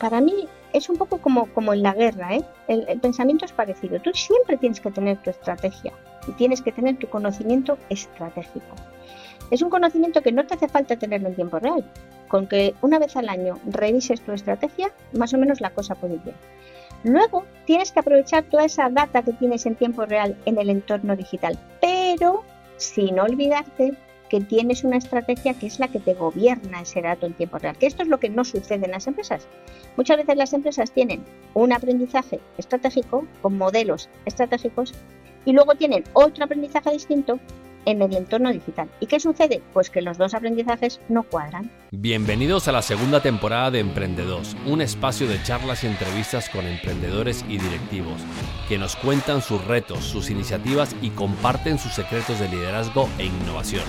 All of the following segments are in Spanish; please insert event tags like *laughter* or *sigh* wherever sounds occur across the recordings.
para mí es un poco como, como en la guerra, ¿eh? el, pensamiento es parecido. Tú siempre tienes que tener tu estrategia y tienes que tener tu conocimiento estratégico. Es un conocimiento que no te hace falta tenerlo en tiempo real. Con que una vez al año revises tu estrategia, más o menos la cosa puede ir. Luego tienes que aprovechar toda esa data que tienes en tiempo real en el entorno digital, pero sin olvidarte que tienes una estrategia que es la que te gobierna ese dato en tiempo real. Que esto es lo que no sucede en las empresas. Muchas veces las empresas tienen un aprendizaje estratégico con modelos estratégicos y luego tienen otro aprendizaje distinto en el entorno digital. ¿Y qué sucede? Pues que los dos aprendizajes no cuadran. Bienvenidos a la segunda temporada de Emprendedos, un espacio de charlas y entrevistas con emprendedores y directivos que nos cuentan sus retos, sus iniciativas y comparten sus secretos de liderazgo e innovación.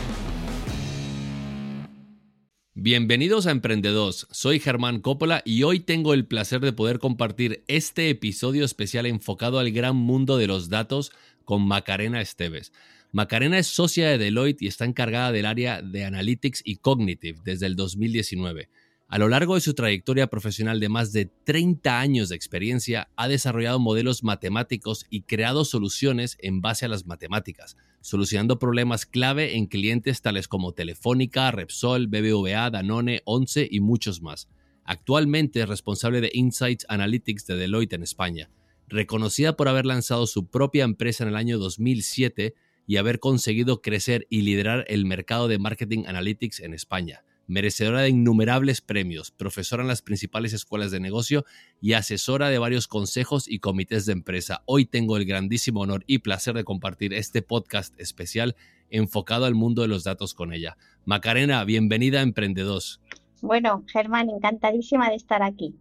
Bienvenidos a Emprendedos, soy Germán Coppola y hoy tengo el placer de poder compartir este episodio especial enfocado al gran mundo de los datos con Macarena Esteves. Macarena es socia de Deloitte y está encargada del área de Analytics y Cognitive desde el 2019. A lo largo de su trayectoria profesional de más de 30 años de experiencia, ha desarrollado modelos matemáticos y creado soluciones en base a las matemáticas, solucionando problemas clave en clientes tales como Telefónica, Repsol, BBVA, Danone, Once y muchos más. Actualmente es responsable de Insights Analytics de Deloitte en España. Reconocida por haber lanzado su propia empresa en el año 2007, y haber conseguido crecer y liderar el mercado de marketing analytics en España. Merecedora de innumerables premios, profesora en las principales escuelas de negocio y asesora de varios consejos y comités de empresa. Hoy tengo el grandísimo honor y placer de compartir este podcast especial enfocado al mundo de los datos con ella. Macarena, bienvenida a Emprendedos. Bueno, Germán, encantadísima de estar aquí.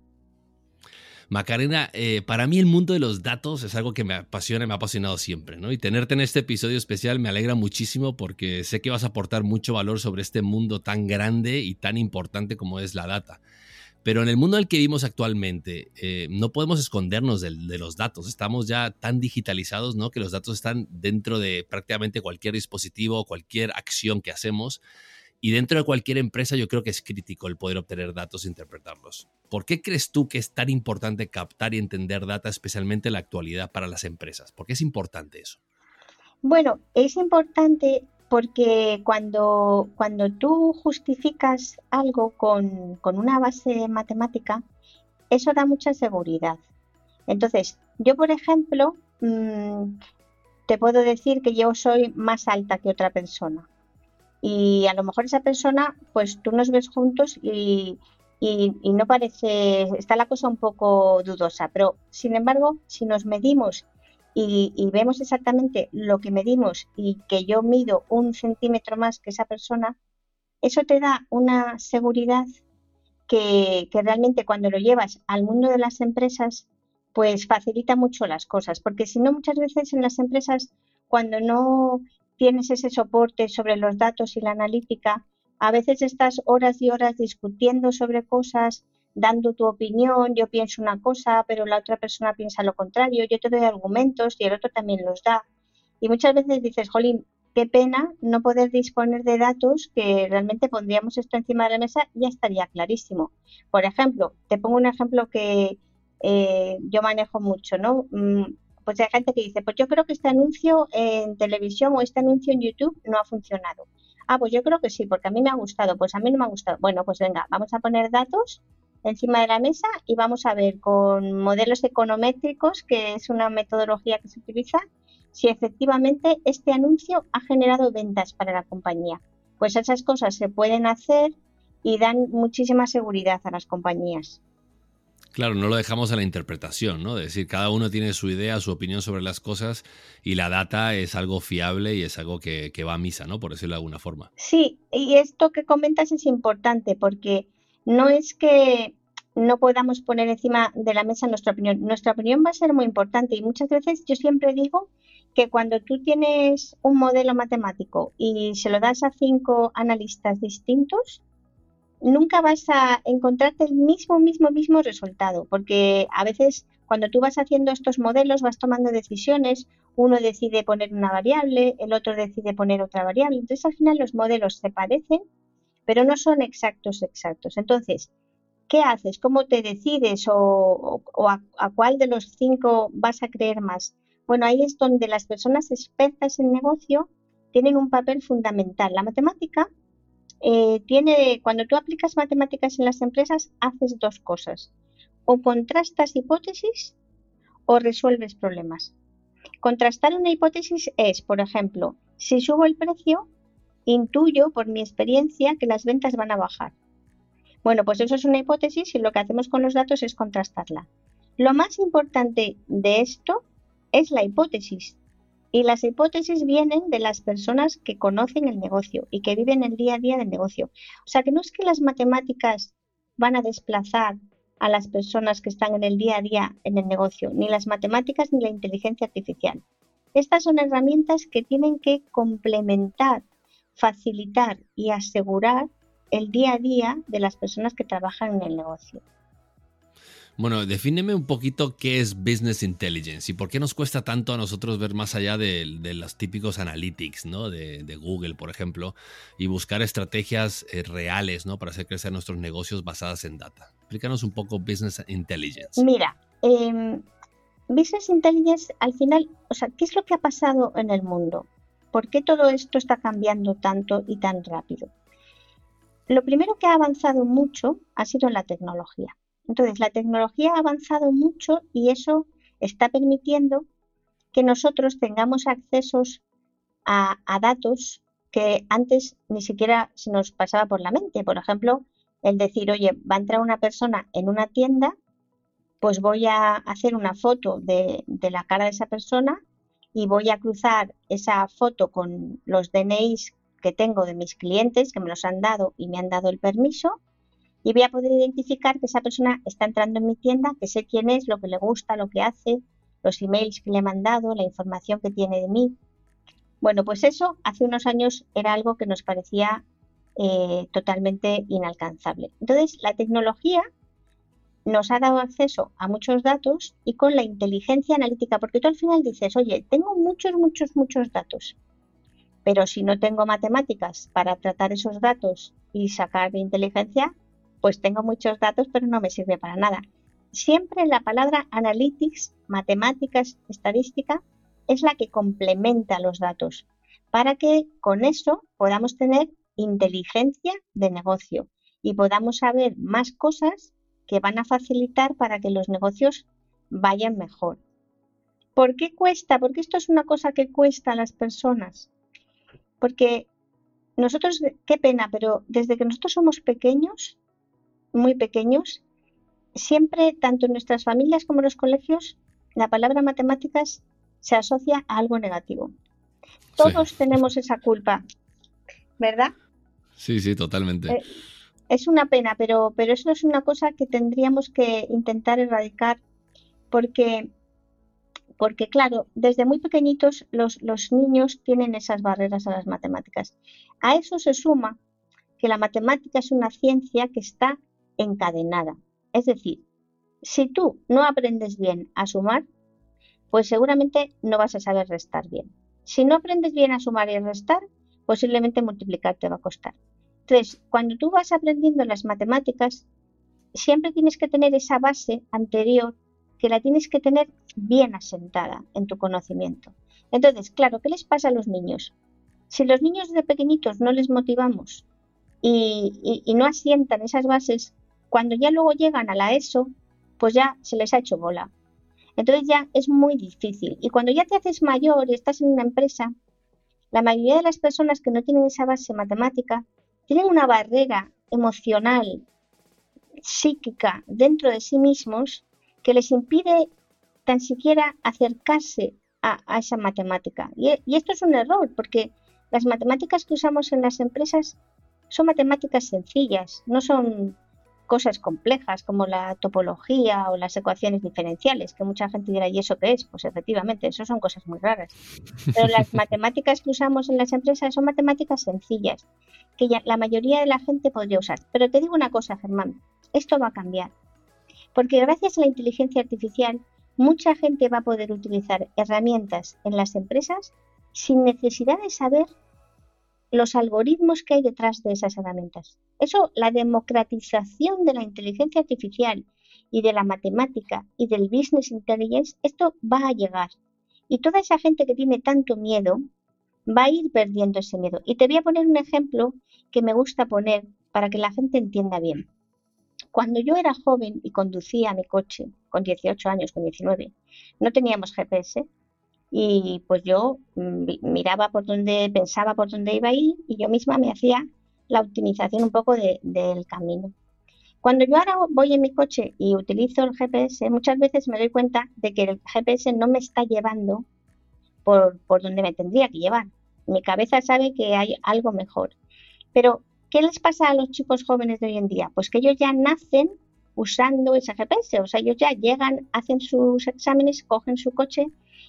Macarena, eh, para mí el mundo de los datos es algo que me apasiona y me ha apasionado siempre, ¿no? Y tenerte en este episodio especial me alegra muchísimo porque sé que vas a aportar mucho valor sobre este mundo tan grande y tan importante como es la data. Pero en el mundo en el que vivimos actualmente, eh, no podemos escondernos de, de, los datos. Estamos ya tan digitalizados, ¿no? Que los datos están dentro de prácticamente cualquier dispositivo, cualquier acción que hacemos. Y dentro de cualquier empresa yo creo que es crítico el poder obtener datos e interpretarlos. ¿Por qué crees tú que es tan importante captar y entender data, especialmente en la actualidad para las empresas? ¿Por qué es importante eso? Bueno, es importante porque cuando, cuando tú justificas algo con, con una base matemática, eso da mucha seguridad. Entonces, yo, por ejemplo, mmm, te puedo decir que yo soy más alta que otra persona y a lo mejor esa persona, pues tú nos ves juntos y, y, no parece, está la cosa un poco dudosa, pero sin embargo, si nos medimos y, y, vemos exactamente lo que medimos y que yo mido un centímetro más que esa persona, eso te da una seguridad que, que realmente cuando lo llevas al mundo de las empresas, pues facilita mucho las cosas, porque si no muchas veces en las empresas cuando no tienes ese soporte sobre los datos y la analítica, a veces estás horas y horas discutiendo sobre cosas, dando tu opinión, yo pienso una cosa, pero la otra persona piensa lo contrario, yo te doy argumentos y el otro también los da. Y muchas veces dices, jolín, qué pena no poder disponer de datos que realmente pondríamos esto encima de la mesa ya estaría clarísimo. Por ejemplo, te pongo un ejemplo que eh, yo manejo mucho, ¿no? Pues hay gente que dice, pues yo creo que este anuncio en televisión o este anuncio en YouTube no ha funcionado. Ah, pues yo creo que sí, porque a mí me ha gustado, pues a mí no me ha gustado. Bueno, pues venga, vamos a poner datos encima de la mesa y vamos a ver con modelos econométricos, que es una metodología que se utiliza, si efectivamente este anuncio ha generado ventas para la compañía. Pues esas cosas se pueden hacer y dan muchísima seguridad a las compañías. Claro, no lo dejamos a la interpretación, ¿no? Es decir, cada uno tiene su idea, su opinión sobre las cosas y la data es algo fiable y es algo que, va a misa, ¿no? Por decirlo de alguna forma. Sí, y esto que comentas es importante porque no es que no podamos poner encima de la mesa nuestra opinión. Nuestra opinión va a ser muy importante y muchas veces yo siempre digo que cuando tú tienes un modelo matemático y se lo das a cinco analistas distintos, nunca vas a encontrarte el mismo, mismo, mismo resultado, porque a veces cuando tú vas haciendo estos modelos vas tomando decisiones, uno decide poner una variable, el otro decide poner otra variable, entonces al final los modelos se parecen, pero no son exactos, exactos. Entonces, ¿qué haces? ¿Cómo te decides? ¿O, a, cuál de los cinco vas a creer más? Bueno, ahí es donde las personas expertas en negocio tienen un papel fundamental. La matemática eh, tiene, cuando tú aplicas matemáticas en las empresas, haces dos cosas. O contrastas hipótesis o resuelves problemas. Contrastar una hipótesis es, por ejemplo, si subo el precio, intuyo por mi experiencia que las ventas van a bajar. Bueno, pues eso es una hipótesis y lo que hacemos con los datos es contrastarla. Lo más importante de esto es la hipótesis. Y las hipótesis vienen de las personas que conocen el negocio y que viven el día a día del negocio. O sea que no es que las matemáticas van a desplazar a las personas que están en el día a día en el negocio, ni las matemáticas ni la inteligencia artificial. Estas son herramientas que tienen que complementar, facilitar y asegurar el día a día de las personas que trabajan en el negocio. Bueno, defíneme un poquito qué es Business Intelligence y por qué nos cuesta tanto a nosotros ver más allá de, los típicos analytics, ¿no? De, Google, por ejemplo, y buscar estrategias eh, reales, ¿no? Para hacer crecer nuestros negocios basadas en data. Explícanos un poco Business Intelligence. Mira, em, Business Intelligence, al final, o sea, ¿qué es lo que ha pasado en el mundo? ¿Por qué todo esto está cambiando tanto y tan rápido? Lo primero que ha avanzado mucho ha sido la tecnología. Entonces, la tecnología ha avanzado mucho y eso está permitiendo que nosotros tengamos accesos a, datos que antes ni siquiera se nos pasaba por la mente. Por ejemplo, el decir, oye, va a entrar una persona en una tienda, pues voy a hacer una foto de, de, la cara de esa persona y voy a cruzar esa foto con los DNIs que tengo de mis clientes que me los han dado y me han dado el permiso y voy a poder identificar que esa persona está entrando en mi tienda, que sé quién es, lo que le gusta, lo que hace, los emails que le he mandado, la información que tiene de mí. Bueno, pues eso hace unos años era algo que nos parecía eh, totalmente inalcanzable. Entonces, la tecnología nos ha dado acceso a muchos datos y con la inteligencia analítica, porque tú al final dices, oye, tengo muchos, muchos, muchos datos, pero si no tengo matemáticas para tratar esos datos y sacar de inteligencia, pues tengo muchos datos, pero no me sirve para nada. Siempre la palabra analytics, matemáticas, estadística, es la que complementa los datos para que con eso podamos tener inteligencia de negocio y podamos saber más cosas que van a facilitar para que los negocios vayan mejor. ¿Por qué cuesta? Porque esto es una cosa que cuesta a las personas. Porque nosotros, qué pena, pero desde que nosotros somos pequeños, muy pequeños, siempre, tanto en nuestras familias como en los colegios, la palabra matemáticas se asocia a algo negativo. Todos tenemos esa culpa, ¿verdad? Sí, sí, totalmente. Eh, es una pena, pero, pero eso es una cosa que tendríamos que intentar erradicar porque, porque claro, desde muy pequeñitos los, los niños tienen esas barreras a las matemáticas. A eso se suma que la matemática es una ciencia que está encadenada. Es decir, si tú no aprendes bien a sumar, pues seguramente no vas a saber restar bien. Si no aprendes bien a sumar y restar, posiblemente multiplicar te va a costar. Entonces, cuando tú vas aprendiendo las matemáticas, siempre tienes que tener esa base anterior que la tienes que tener bien asentada en tu conocimiento. Entonces, claro, ¿qué les pasa a los niños? Si los niños de pequeñitos no les motivamos y, y no asientan esas bases, cuando ya luego llegan a la ESO, pues ya se les ha hecho bola. Entonces ya es muy difícil. Y cuando ya te haces mayor y estás en una empresa, la mayoría de las personas que no tienen esa base matemática tienen una barrera emocional, psíquica dentro de sí mismos que les impide tan siquiera acercarse a, esa matemática. Y, esto es un error porque las matemáticas que usamos en las empresas son matemáticas sencillas, no son cosas complejas como la topología o las ecuaciones diferenciales, que mucha gente dirá, ¿y eso qué es? Pues efectivamente, eso son cosas muy raras. Pero las *laughs* matemáticas que usamos en las empresas son matemáticas sencillas, que ya la mayoría de la gente podría usar. Pero te digo una cosa, Germán, esto va a cambiar. Porque gracias a la inteligencia artificial, mucha gente va a poder utilizar herramientas en las empresas sin necesidad de saber los algoritmos que hay detrás de esas herramientas. Eso, la democratización de la inteligencia artificial y de la matemática y del business intelligence, esto va a llegar. Y toda esa gente que tiene tanto miedo va a ir perdiendo ese miedo. Y te voy a poner un ejemplo que me gusta poner para que la gente entienda bien. Cuando yo era joven y conducía mi coche, con 18 años, con 19, no teníamos GPS y pues yo miraba por dónde, pensaba por dónde iba a ir y yo misma me hacía la optimización un poco del camino. Cuando yo ahora voy en mi coche y utilizo el GPS, muchas veces me doy cuenta de que el GPS no me está llevando por, por donde me tendría que llevar. Mi cabeza sabe que hay algo mejor. Pero ¿Qué les pasa a los chicos jóvenes de hoy en día? Pues que ellos ya nacen usando ese GPS, o sea, ellos ya llegan, hacen sus exámenes, cogen su coche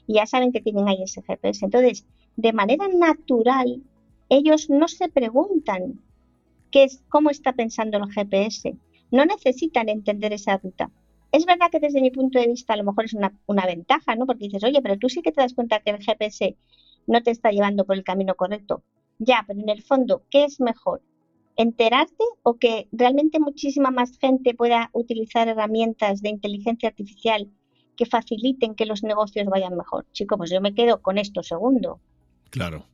y ya saben que tienen ahí ese GPS. Entonces, de manera natural, ellos no se preguntan qué es, cómo está pensando el GPS, no necesitan entender esa ruta. Es verdad que desde mi punto de vista a lo mejor es una, una ventaja, ¿no? Porque dices, oye, pero tú sí que te das cuenta que el GPS no te está llevando por el camino correcto. Ya, pero en el fondo, ¿qué es mejor? enterarte o que realmente muchísima más gente pueda utilizar herramientas de inteligencia artificial que faciliten que los negocios vayan mejor. Chico, pues yo me quedo con esto segundo. Claro.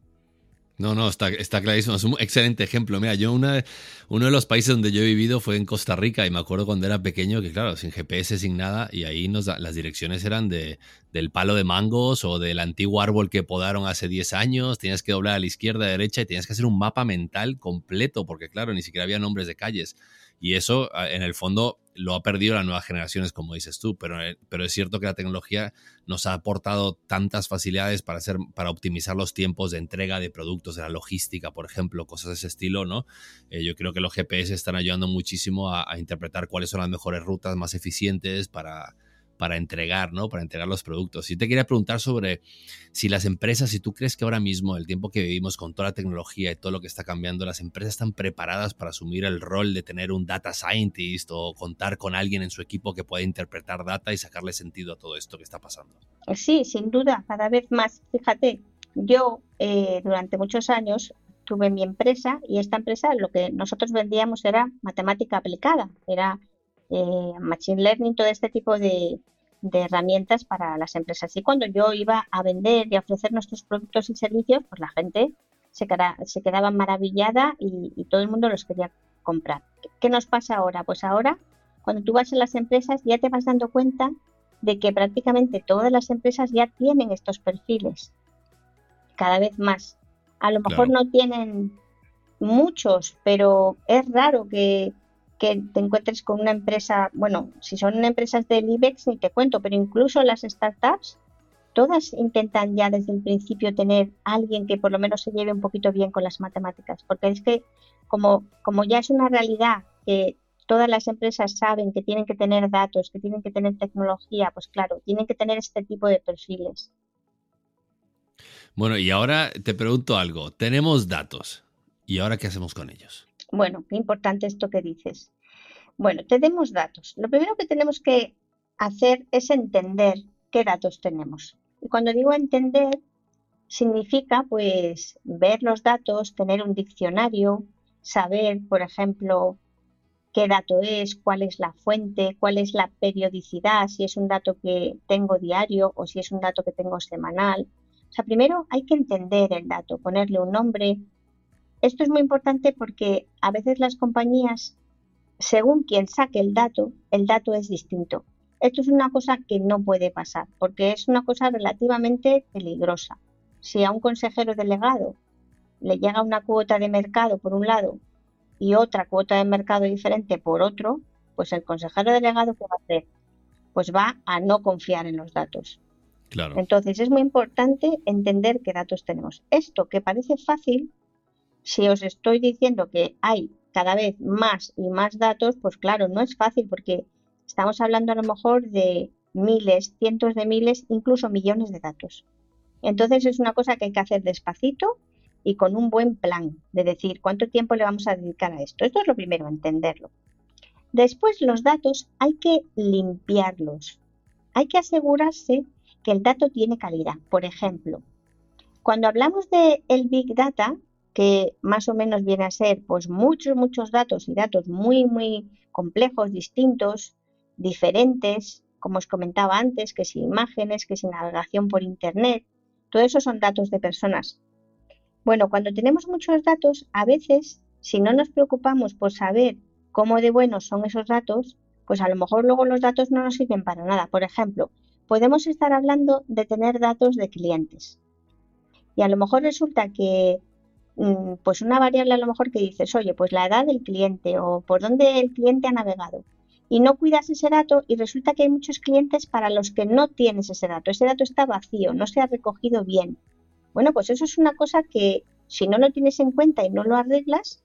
No, no, está, está clarísimo. Es un excelente ejemplo. Mira, yo una, uno de los países donde yo he vivido fue en Costa Rica y me acuerdo cuando era pequeño que, claro, sin GPS, sin nada, y ahí nos las direcciones eran de, del palo de mangos o del antiguo árbol que podaron hace 10 años. Tenías que doblar a la izquierda, a la derecha y tenías que hacer un mapa mental completo porque, claro, ni siquiera había nombres de calles. Y eso, en el fondo, lo ha perdido las nuevas generaciones, como dices tú, pero, eh, pero es cierto que la tecnología nos ha aportado tantas facilidades para, hacer, para optimizar los tiempos de entrega de productos, de la logística, por ejemplo, cosas de ese estilo, ¿no? Eh, yo creo que los GPS están ayudando muchísimo a interpretar cuáles son las mejores rutas más eficientes para, para entregar, ¿no? Para entregar los productos. Y te quería preguntar sobre si las empresas, si tú crees que ahora mismo, el tiempo que vivimos con toda la tecnología y todo lo que está cambiando, las empresas están preparadas para asumir el rol de tener un data scientist o contar con alguien en su equipo que pueda interpretar data y sacarle sentido a todo esto que está pasando. Sí, sin duda, cada vez más. Fíjate, yo eh, durante muchos años tuve mi empresa y esta empresa lo que nosotros vendíamos era matemática aplicada, era eh, machine learning, todo este tipo de, herramientas para las empresas. Y cuando yo iba a vender y a ofrecer nuestros productos y servicios, pues la gente se, se quedaba maravillada y, todo el mundo los quería comprar. ¿Qué nos pasa ahora? Pues ahora, cuando tú vas en las empresas, ya te vas dando cuenta de que prácticamente todas las empresas ya tienen estos perfiles, cada vez más. A lo mejor no tienen muchos, pero es raro que, que te encuentres con una empresa, bueno, si son empresas del IBEX ni te cuento, pero incluso las startups, todas intentan ya desde el principio tener alguien que por lo menos se lleve un poquito bien con las matemáticas, porque es que como, como ya es una realidad que todas las empresas saben que tienen que tener datos, que tienen que tener tecnología, pues claro, tienen que tener este tipo de perfiles. Bueno, y ahora te pregunto algo, tenemos datos, ¿y ahora qué hacemos con ellos? Bueno, qué importante esto que dices. Bueno, tenemos datos. Lo primero que tenemos que hacer es entender qué datos tenemos. Y cuando digo entender, significa pues ver los datos, tener un diccionario, saber, por ejemplo, qué dato es, cuál es la fuente, cuál es la periodicidad, si es un dato que tengo diario o si es un dato que tengo semanal. O sea, primero hay que entender el dato, ponerle un nombre, esto es muy importante porque a veces las compañías, según quien saque el dato, el dato es distinto. Esto es una cosa que no puede pasar porque es una cosa relativamente peligrosa. Si a un consejero delegado le llega una cuota de mercado por un lado y otra cuota de mercado diferente por otro, pues el consejero delegado ¿qué va a hacer? Pues va a no confiar en los datos. Claro. Entonces es muy importante entender qué datos tenemos. Esto que parece fácil si os estoy diciendo que hay cada vez más y más datos, pues claro, no es fácil porque estamos hablando a lo mejor de miles, cientos de miles, incluso millones de datos. Entonces es una cosa que hay que hacer despacito y con un buen plan de decir cuánto tiempo le vamos a dedicar a esto. Esto es lo primero, entenderlo. Después los datos hay que limpiarlos. Hay que asegurarse que el dato tiene calidad. Por ejemplo, cuando hablamos de el Big Data, que más o menos viene a ser pues muchos, muchos datos y datos muy, muy complejos, distintos, diferentes, como os comentaba antes, que si imágenes, que si navegación por Internet, todo eso son datos de personas. Bueno, cuando tenemos muchos datos, a veces, si no nos preocupamos por saber cómo de buenos son esos datos, pues a lo mejor luego los datos no nos sirven para nada. Por ejemplo, podemos estar hablando de tener datos de clientes. Y a lo mejor resulta que, pues una variable a lo mejor que dices, oye, pues la edad del cliente o por dónde el cliente ha navegado. Y no cuidas ese dato y resulta que hay muchos clientes para los que no tienes ese dato. Ese dato está vacío, no se ha recogido bien. Bueno, pues eso es una cosa que si no lo tienes en cuenta y no lo arreglas,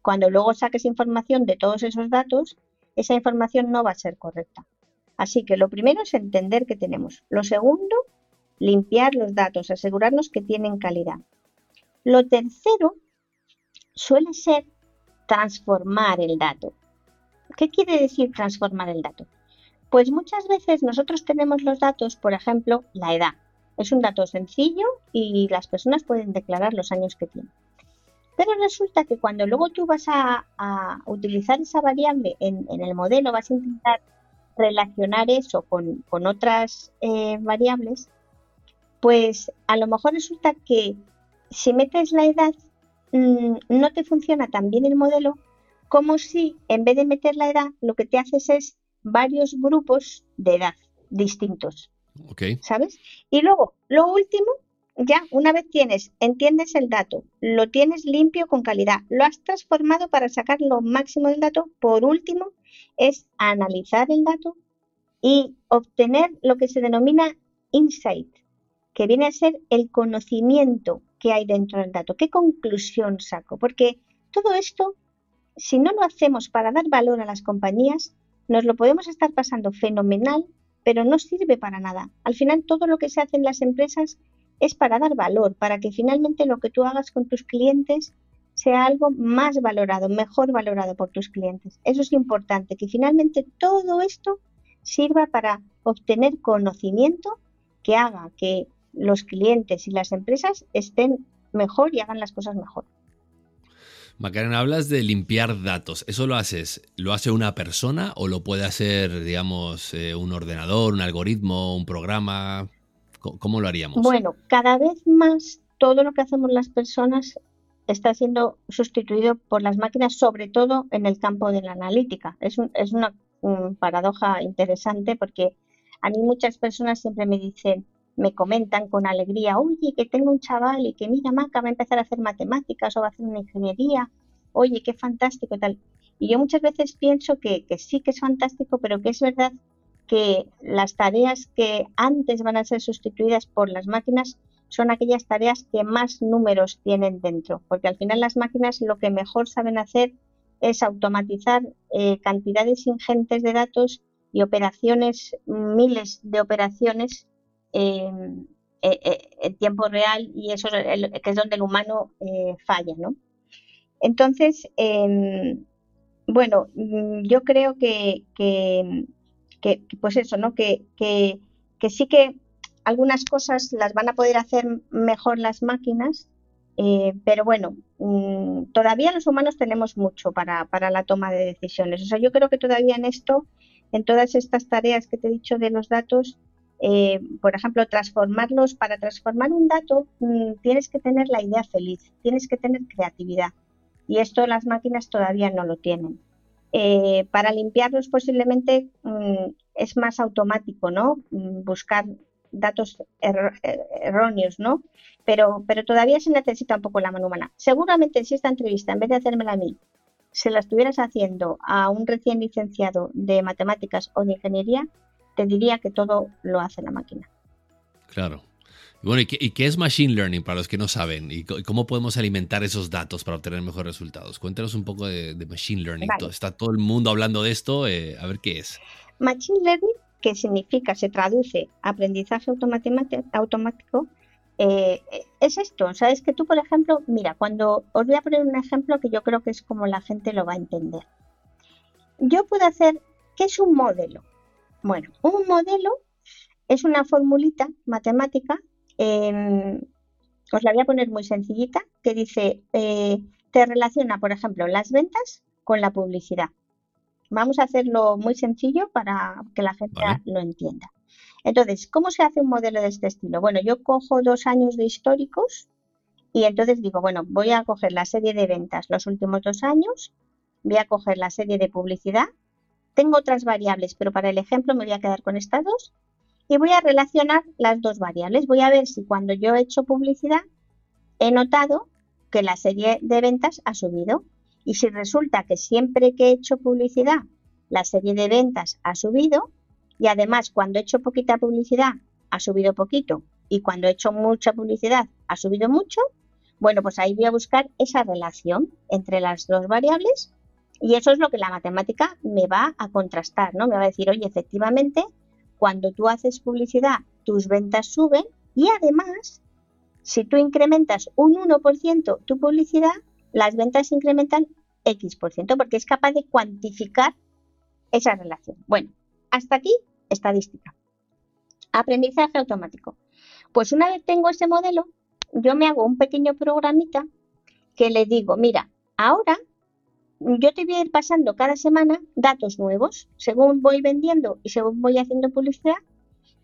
cuando luego saques información de todos esos datos, esa información no va a ser correcta. Así que lo primero es entender que tenemos. Lo segundo, limpiar los datos, asegurarnos que tienen calidad. Lo tercero suele ser transformar el dato. ¿Qué quiere decir transformar el dato? Pues muchas veces nosotros tenemos los datos, por ejemplo, la edad. Es un dato sencillo y las personas pueden declarar los años que tienen. Pero resulta que cuando luego tú vas a, utilizar esa variable en, el modelo, vas a intentar relacionar eso con, otras eh, variables, pues a lo mejor resulta que si metes la edad mm, no te funciona tan bien el modelo como si en vez de meter la edad lo que te haces es varios grupos de edad distintos. ¿Sabes? Y luego, lo último, ya una vez tienes, entiendes el dato, lo tienes limpio con calidad, lo has transformado para sacar lo máximo del dato, por último, es analizar el dato y obtener lo que se denomina insight, que viene a ser el conocimiento que hay dentro del dato. ¿Qué conclusión saco? Porque todo esto, si no lo hacemos para dar valor a las compañías, nos lo podemos estar pasando fenomenal, pero no sirve para nada. Al final, todo lo que se hace en las empresas es para dar valor, para que finalmente lo que tú hagas con tus clientes sea algo más valorado, mejor valorado por tus clientes. Eso es importante, que finalmente todo esto sirva para obtener conocimiento que haga que los clientes y las empresas estén mejor y hagan las cosas mejor. Macarena, hablas de limpiar datos. ¿Eso lo haces? ¿Lo hace una persona o lo puede hacer, digamos, eh, un ordenador, un algoritmo, un programa? ¿Cómo lo haríamos? Bueno, cada vez más todo lo que hacemos las personas está siendo sustituido por las máquinas, sobre todo en el campo de la analítica. Es, es una paradoja interesante porque a mí muchas personas siempre me dicen, me comentan con alegría, oye, que tengo un chaval y que mira, Maca va a empezar a hacer matemáticas o va a hacer una ingeniería, oye, qué fantástico tal. Y yo muchas veces pienso que, que sí que es fantástico, pero que es verdad que las tareas que antes van a ser sustituidas por las máquinas son aquellas tareas que más números tienen dentro, porque al final las máquinas lo que mejor saben hacer es automatizar eh, cantidades ingentes de datos y operaciones, miles de operaciones eh, eh, en tiempo real y eso es que es donde el humano falla, ¿no? Entonces, em, bueno, mm, yo creo que, pues eso, ¿no? Que sí que algunas cosas las van a poder hacer mejor las máquinas, eh, pero bueno, mm, todavía los humanos tenemos mucho para, para, la toma de decisiones. O sea, yo creo que todavía en esto, en todas estas tareas que te he dicho de los datos, eh, por ejemplo, transformarlos, para transformar un dato mm, tienes que tener la idea feliz, tienes que tener creatividad. Y esto las máquinas todavía no lo tienen. Eh, para limpiarlos posiblemente mm, es más automático, ¿no? Buscar datos erróneos, ¿no? Pero, pero todavía se necesita un poco la mano humana. Seguramente si esta entrevista, en vez de hacérmela a mí, se la estuvieras haciendo a un recién licenciado de matemáticas o de ingeniería, te diría que todo lo hace la máquina. Claro. Bueno, ¿y qué, es Machine Learning para los que no saben? ¿Y cómo podemos alimentar esos datos para obtener mejores resultados? Cuéntanos un poco de, Machine Learning. Está todo el mundo hablando de esto. Eh, a ver qué es. Machine Learning que significa, se traduce aprendizaje automático, eh, es esto. Sabes que tú, por ejemplo, mira, cuando os voy a poner un ejemplo que yo creo que es como la gente lo va a entender. Yo puedo hacer, ¿qué es un modelo? Bueno, un modelo es una formulita matemática em, os la voy a poner muy sencillita, que dice, eh, te relaciona, por ejemplo, las ventas con la publicidad. Vamos a hacerlo muy sencillo para que la gente lo entienda. Entonces, ¿cómo se hace un modelo de este estilo? Bueno, yo cojo dos años de históricos y entonces digo, bueno, voy a coger la serie de ventas los últimos dos años, voy a coger la serie de publicidad, tengo otras variables, pero para el ejemplo me voy a quedar con estas dos y voy a relacionar las dos variables. Voy a ver si cuando yo he hecho publicidad he notado que la serie de ventas ha subido. Y si resulta que siempre que he hecho publicidad la serie de ventas ha subido y además cuando he hecho poquita publicidad ha subido poquito y cuando he hecho mucha publicidad ha subido mucho, bueno, pues ahí voy a buscar esa relación entre las dos variables y eso es lo que la matemática me va a contrastar, ¿no? Me va a decir, oye, efectivamente, cuando tú haces publicidad, tus ventas suben y además, si tú incrementas un 1% tu publicidad, las ventas incrementan X%, porque es capaz de cuantificar esa relación. Bueno, hasta aquí estadística. Aprendizaje automático. Pues una vez tengo ese modelo, yo me hago un pequeño programita que le digo, mira, ahora yo te voy a ir pasando cada semana datos nuevos. Según voy vendiendo y según voy haciendo publicidad,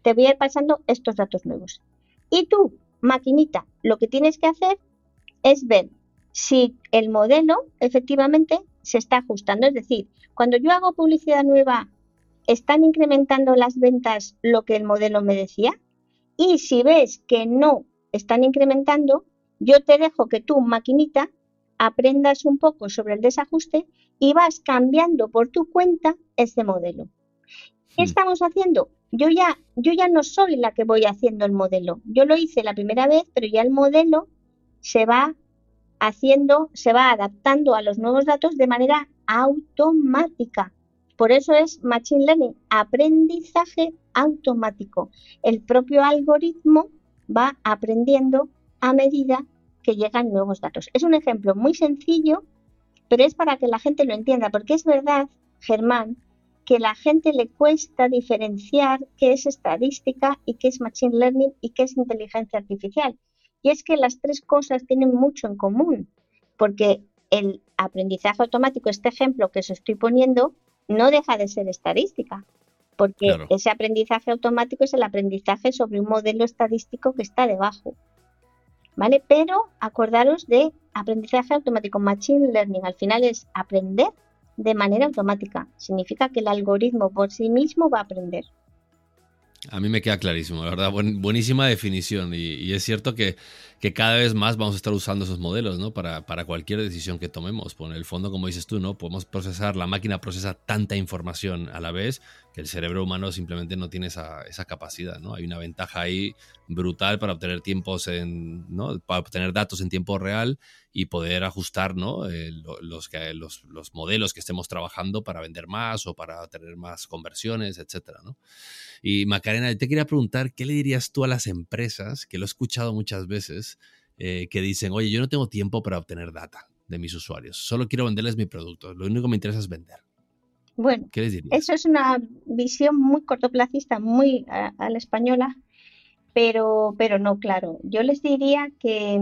te voy a ir pasando estos datos nuevos. Y tú, maquinita, lo que tienes que hacer es ver si el modelo efectivamente se está ajustando. Es decir, cuando yo hago publicidad nueva, ¿están incrementando las ventas lo que el modelo me decía? Y si ves que no están incrementando, yo te dejo que tú, maquinita, aprendas un poco sobre el desajuste y vas cambiando por tu cuenta ese modelo. ¿Qué hmm. estamos haciendo? Yo ya, yo ya no soy la que voy haciendo el modelo. Yo lo hice la primera vez, pero ya el modelo se va haciendo, se va adaptando a los nuevos datos de manera automática. Por eso es Machine Learning, aprendizaje automático. El propio algoritmo va aprendiendo a medida que llegan nuevos datos. Es un ejemplo muy sencillo, pero es para que la gente lo entienda, porque es verdad, Germán, que la gente le cuesta diferenciar qué es estadística y qué es machine learning y qué es inteligencia artificial. Y es que las tres cosas tienen mucho en común, porque el aprendizaje automático, este ejemplo que os estoy poniendo, no deja de ser estadística, porque ese aprendizaje automático es el aprendizaje sobre un modelo estadístico que está debajo. ¿Vale? Pero acordaros de aprendizaje automático, machine learning, al final es aprender de manera automática. Significa que el algoritmo por sí mismo va a aprender. A mí me queda clarísimo, la verdad, buenísima definición. Y, es cierto que, cada vez más vamos a estar usando esos modelos, ¿no? Para, para, cualquier decisión que tomemos. Por el fondo, como dices tú, ¿no? Podemos procesar, la máquina procesa tanta información a la vez que el cerebro humano simplemente no tiene esa, esa capacidad, ¿no? Hay una ventaja ahí brutal para obtener tiempos en, ¿no? Para obtener datos en tiempo real y poder ajustar, ¿no? Eh, los, los, los, modelos que estemos trabajando para vender más o para tener más conversiones, etcétera, ¿no? Y Macarena, te quería preguntar, ¿qué le dirías tú a las empresas, que lo he escuchado muchas veces, eh, que dicen, oye, yo no tengo tiempo para obtener data de mis usuarios, solo quiero venderles mi producto, lo único que me interesa es vender. Bueno, eso es una visión muy cortoplacista, muy a, la española, pero, pero no, claro. Yo les diría que,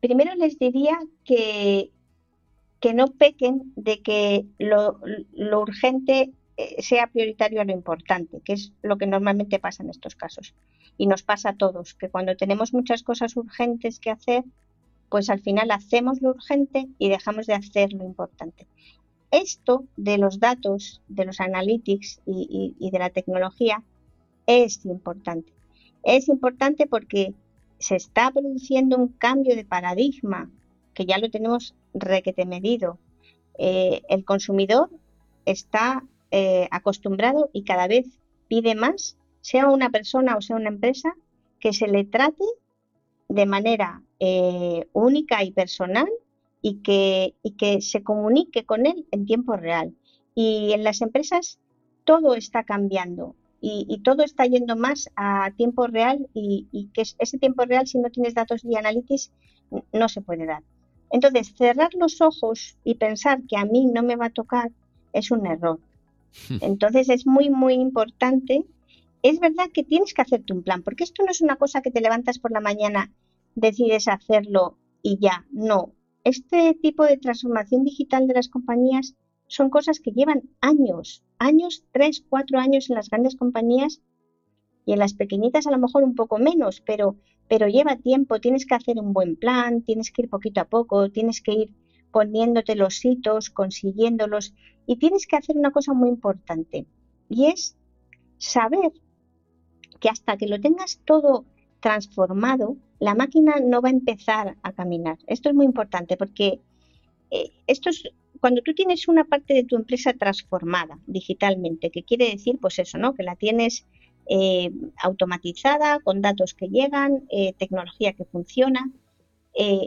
primero les diría que, que no pequen de que lo, lo urgente sea prioritario a lo importante, que es lo que normalmente pasa en estos casos. Y nos pasa a todos, que cuando tenemos muchas cosas urgentes que hacer, pues al final hacemos lo urgente y dejamos de hacer lo importante. Esto de los datos, de los analytics y, de la tecnología es importante. Es importante porque se está produciendo un cambio de paradigma que ya lo tenemos requete medido. Eh, el consumidor está eh, acostumbrado y cada vez pide más, sea una persona o sea una empresa, que se le trate de manera eh, única y personal y que, y que se comunique con él en tiempo real. Y en las empresas todo está cambiando y, todo está yendo más a tiempo real y, que ese tiempo real, si no tienes datos de analytics, no se puede dar. Entonces, cerrar los ojos y pensar que a mí no me va a tocar es un error. Entonces, es muy, muy importante. Es verdad que tienes que hacerte un plan, porque esto no es una cosa que te levantas por la mañana decides hacerlo y ya. No. Este tipo de transformación digital de las compañías son cosas que llevan años, años, tres, cuatro años en las grandes compañías y en las pequeñitas a lo mejor un poco menos, pero, pero lleva tiempo, tienes que hacer un buen plan, tienes que ir poquito a poco, tienes que ir poniéndote los hitos, consiguiéndolos y tienes que hacer una cosa muy importante y es saber que hasta que lo tengas todo transformado, la máquina no va a empezar a caminar. Esto es muy importante porque eh, esto es cuando tú tienes una parte de tu empresa transformada digitalmente, que quiere decir, pues eso, ¿no? Que la tienes eh, automatizada, con datos que llegan, eh, tecnología que funciona.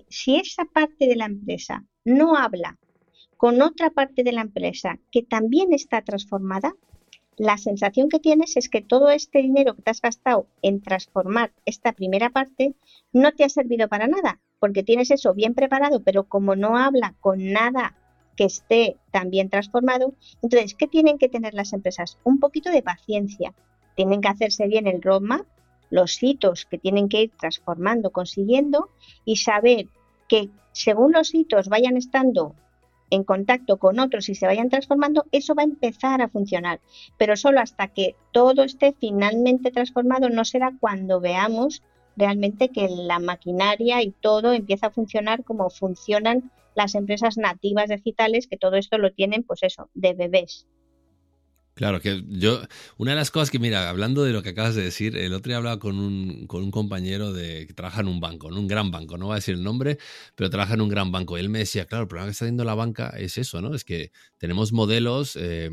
si esa parte de la empresa no habla con otra parte de la empresa que también está transformada, la sensación que tienes es que todo este dinero que te has gastado en transformar esta primera parte no te ha servido para nada, porque tienes eso bien preparado, pero como no habla con nada que esté también transformado, entonces, ¿qué tienen que tener las empresas? Un poquito de paciencia. Tienen que hacerse bien el roadmap, los hitos que tienen que ir transformando, consiguiendo y saber que según los hitos vayan estando en contacto con otros y se vayan transformando, eso va a empezar a funcionar. Pero solo hasta que todo esté finalmente transformado no será cuando veamos realmente que la maquinaria y todo empieza a funcionar como funcionan las empresas nativas digitales, que todo esto lo tienen, pues eso, de bebés. Claro, que yo, una de las cosas que, mira, hablando de lo que acabas de decir, el otro día hablaba con un, con un compañero de, que trabaja en un banco, en un gran banco, no voy a decir el nombre, pero trabaja en un gran banco. Y él me decía, claro, el problema que está haciendo la banca es eso, ¿no? Es que tenemos modelos eh,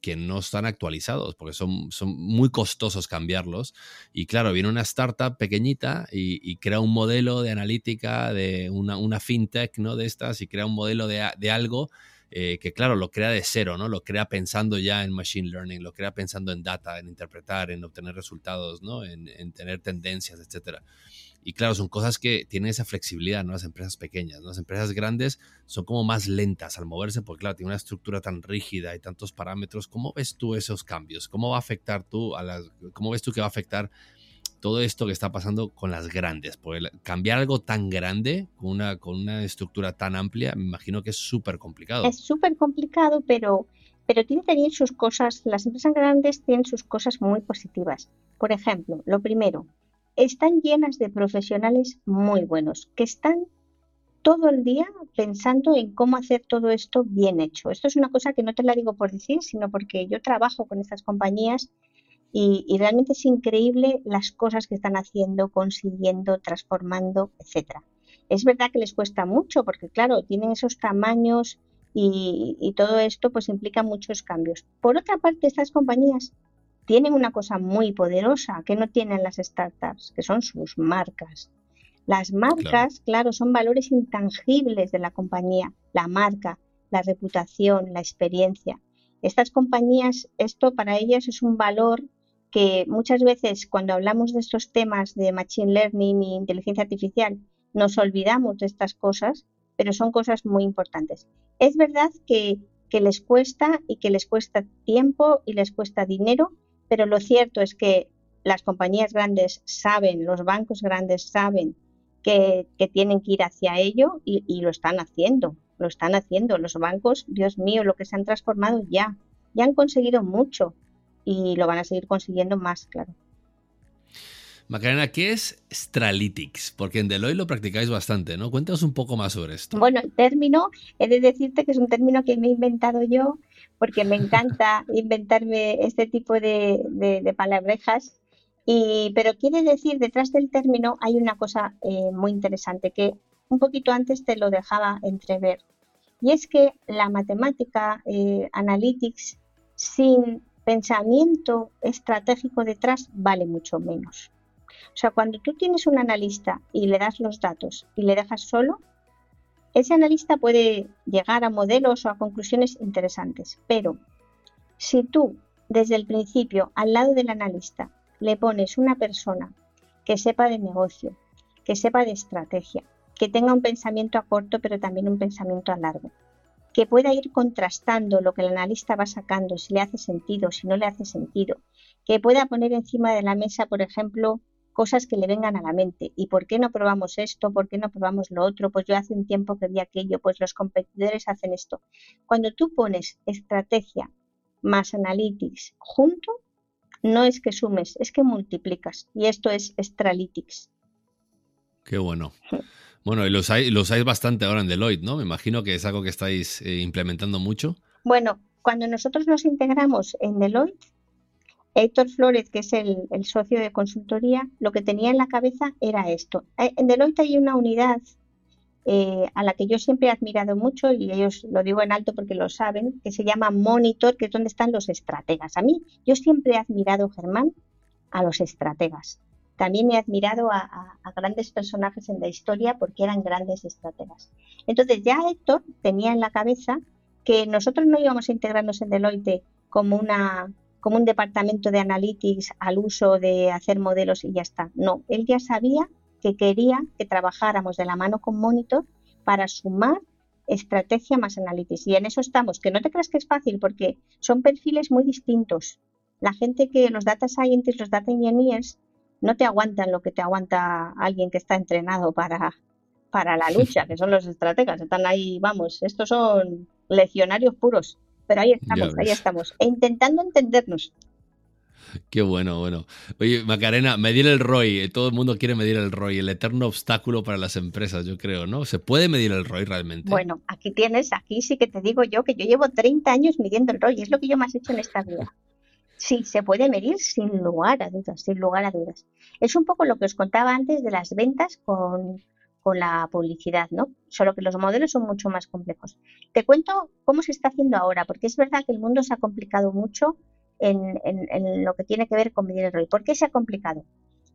que no están actualizados, porque son, son muy costosos cambiarlos. Y claro, viene una startup pequeñita y, crea un modelo de analítica, de una, una, fintech, ¿no? De estas, y crea un modelo de, de algo eh, que claro, lo crea de cero, ¿no? Lo crea pensando ya en machine learning, lo crea pensando en data, en interpretar, en obtener resultados, ¿no? En, tener tendencias, etcétera. Y claro, son cosas que tienen esa flexibilidad, ¿no? Las empresas pequeñas, ¿no? Las empresas grandes son como más lentas al moverse porque, claro, tiene una estructura tan rígida y tantos parámetros. ¿Cómo ves tú esos cambios? ¿Cómo va a afectar tú a las... ¿Cómo ves tú que va a afectar todo esto que está pasando con las grandes. Porque cambiar algo tan grande, con una, con una estructura tan amplia, me imagino que es súper complicado. Es súper complicado, pero, pero tiene también sus cosas, las empresas grandes tienen sus cosas muy positivas. Por ejemplo, lo primero, están llenas de profesionales muy buenos, que están todo el día pensando en cómo hacer todo esto bien hecho. Esto es una cosa que no te la digo por decir, sino porque yo trabajo con estas compañías y, realmente es increíble las cosas que están haciendo, consiguiendo, transformando, etcétera. Es verdad que les cuesta mucho porque, claro, tienen esos tamaños y, y todo esto pues implica muchos cambios. Por otra parte, estas compañías tienen una cosa muy poderosa que no tienen las startups, que son sus marcas. Las marcas, claro, son valores intangibles de la compañía, la marca, la reputación, la experiencia. Estas compañías, esto para ellas es un valor que muchas veces cuando hablamos de estos temas de Machine Learning y inteligencia artificial nos olvidamos de estas cosas, pero son cosas muy importantes. Es verdad que, les cuesta y que les cuesta tiempo y les cuesta dinero, pero lo cierto es que las compañías grandes saben, los bancos grandes saben que, que tienen que ir hacia ello y, y, lo están haciendo, lo están haciendo. Los bancos, Dios mío, lo que se han transformado ya, ya han conseguido mucho y lo van a seguir consiguiendo más, claro. Macarena, ¿qué es Stralytics? Porque en Deloitte lo practicáis bastante, ¿no? Cuéntanos un poco más sobre esto. Bueno, el término, he de decirte que es un término que me he inventado yo, porque me encanta *laughs* inventarme este tipo de, de, palabrejas. Y, pero quiere decir, detrás del término hay una cosa eh, muy interesante que un poquito antes te lo dejaba entrever. Y es que la matemática, eh, analytics, sin pensamiento estratégico detrás vale mucho menos. O sea, cuando tú tienes un analista y le das los datos y le dejas solo, ese analista puede llegar a modelos o a conclusiones interesantes. Pero si tú desde el principio al lado del analista le pones una persona que sepa de negocio, que sepa de estrategia, que tenga un pensamiento a corto pero también un pensamiento a largo, que pueda ir contrastando lo que el analista va sacando, si le hace sentido, si no le hace sentido, que pueda poner encima de la mesa, por ejemplo, cosas que le vengan a la mente. ¿Y por qué no probamos esto? ¿Por qué no probamos lo otro? Pues yo hace un tiempo que vi aquello, pues los competidores hacen esto. Cuando tú pones estrategia más analytics junto, no es que sumes, es que multiplicas. Y esto es Stralytics. Qué bueno. Bueno, y lo usáis, bastante ahora en Deloitte, ¿no? Me imagino que es algo que estáis eh, implementando mucho. Bueno, cuando nosotros nos integramos en Deloitte, Héctor Flores, que es el, socio de consultoría, lo que tenía en la cabeza era esto. Eh, en Deloitte hay una unidad eh, a la que yo siempre he admirado mucho, y ellos lo digo en alto porque lo saben, que se llama Monitor, que es donde están los estrategas. A mí, yo siempre he admirado, Germán, a los estrategas. También he admirado a, grandes personajes en la historia porque eran grandes estrategas. Entonces ya Héctor tenía en la cabeza que nosotros no íbamos a integrarnos en Deloitte como una como un departamento de analytics al uso de hacer modelos y ya está. No, él ya sabía que quería que trabajáramos de la mano con Monitor para sumar estrategia más analytics. Y en eso estamos, que no te creas que es fácil porque son perfiles muy distintos. La gente que los data scientists, los data engineers, no te aguantan lo que te aguanta alguien que está entrenado para, para la *laughs* lucha, que son los estrategas. Están ahí, vamos, estos son legionarios puros. Pero ahí estamos, ahí estamos, e intentando entendernos. Qué bueno, bueno. Oye, Macarena, medir el ROI. Todo el mundo quiere medir el ROI, el eterno obstáculo para las empresas, yo creo, ¿no? ¿Se puede medir el ROI realmente? Bueno, aquí tienes, aquí sí que te digo yo que yo llevo 30 años midiendo el ROI, es lo que yo más he hecho en esta vida. Sí, se puede medir sin lugar a dudas, sin lugar a dudas. Es un poco lo que os contaba antes de las ventas con, la publicidad, ¿no? Solo que los modelos son mucho más complejos. Te cuento cómo se está haciendo ahora, porque es verdad que el mundo se ha complicado mucho en, en, lo que tiene que ver con medir el ROI. ¿Por qué se ha complicado?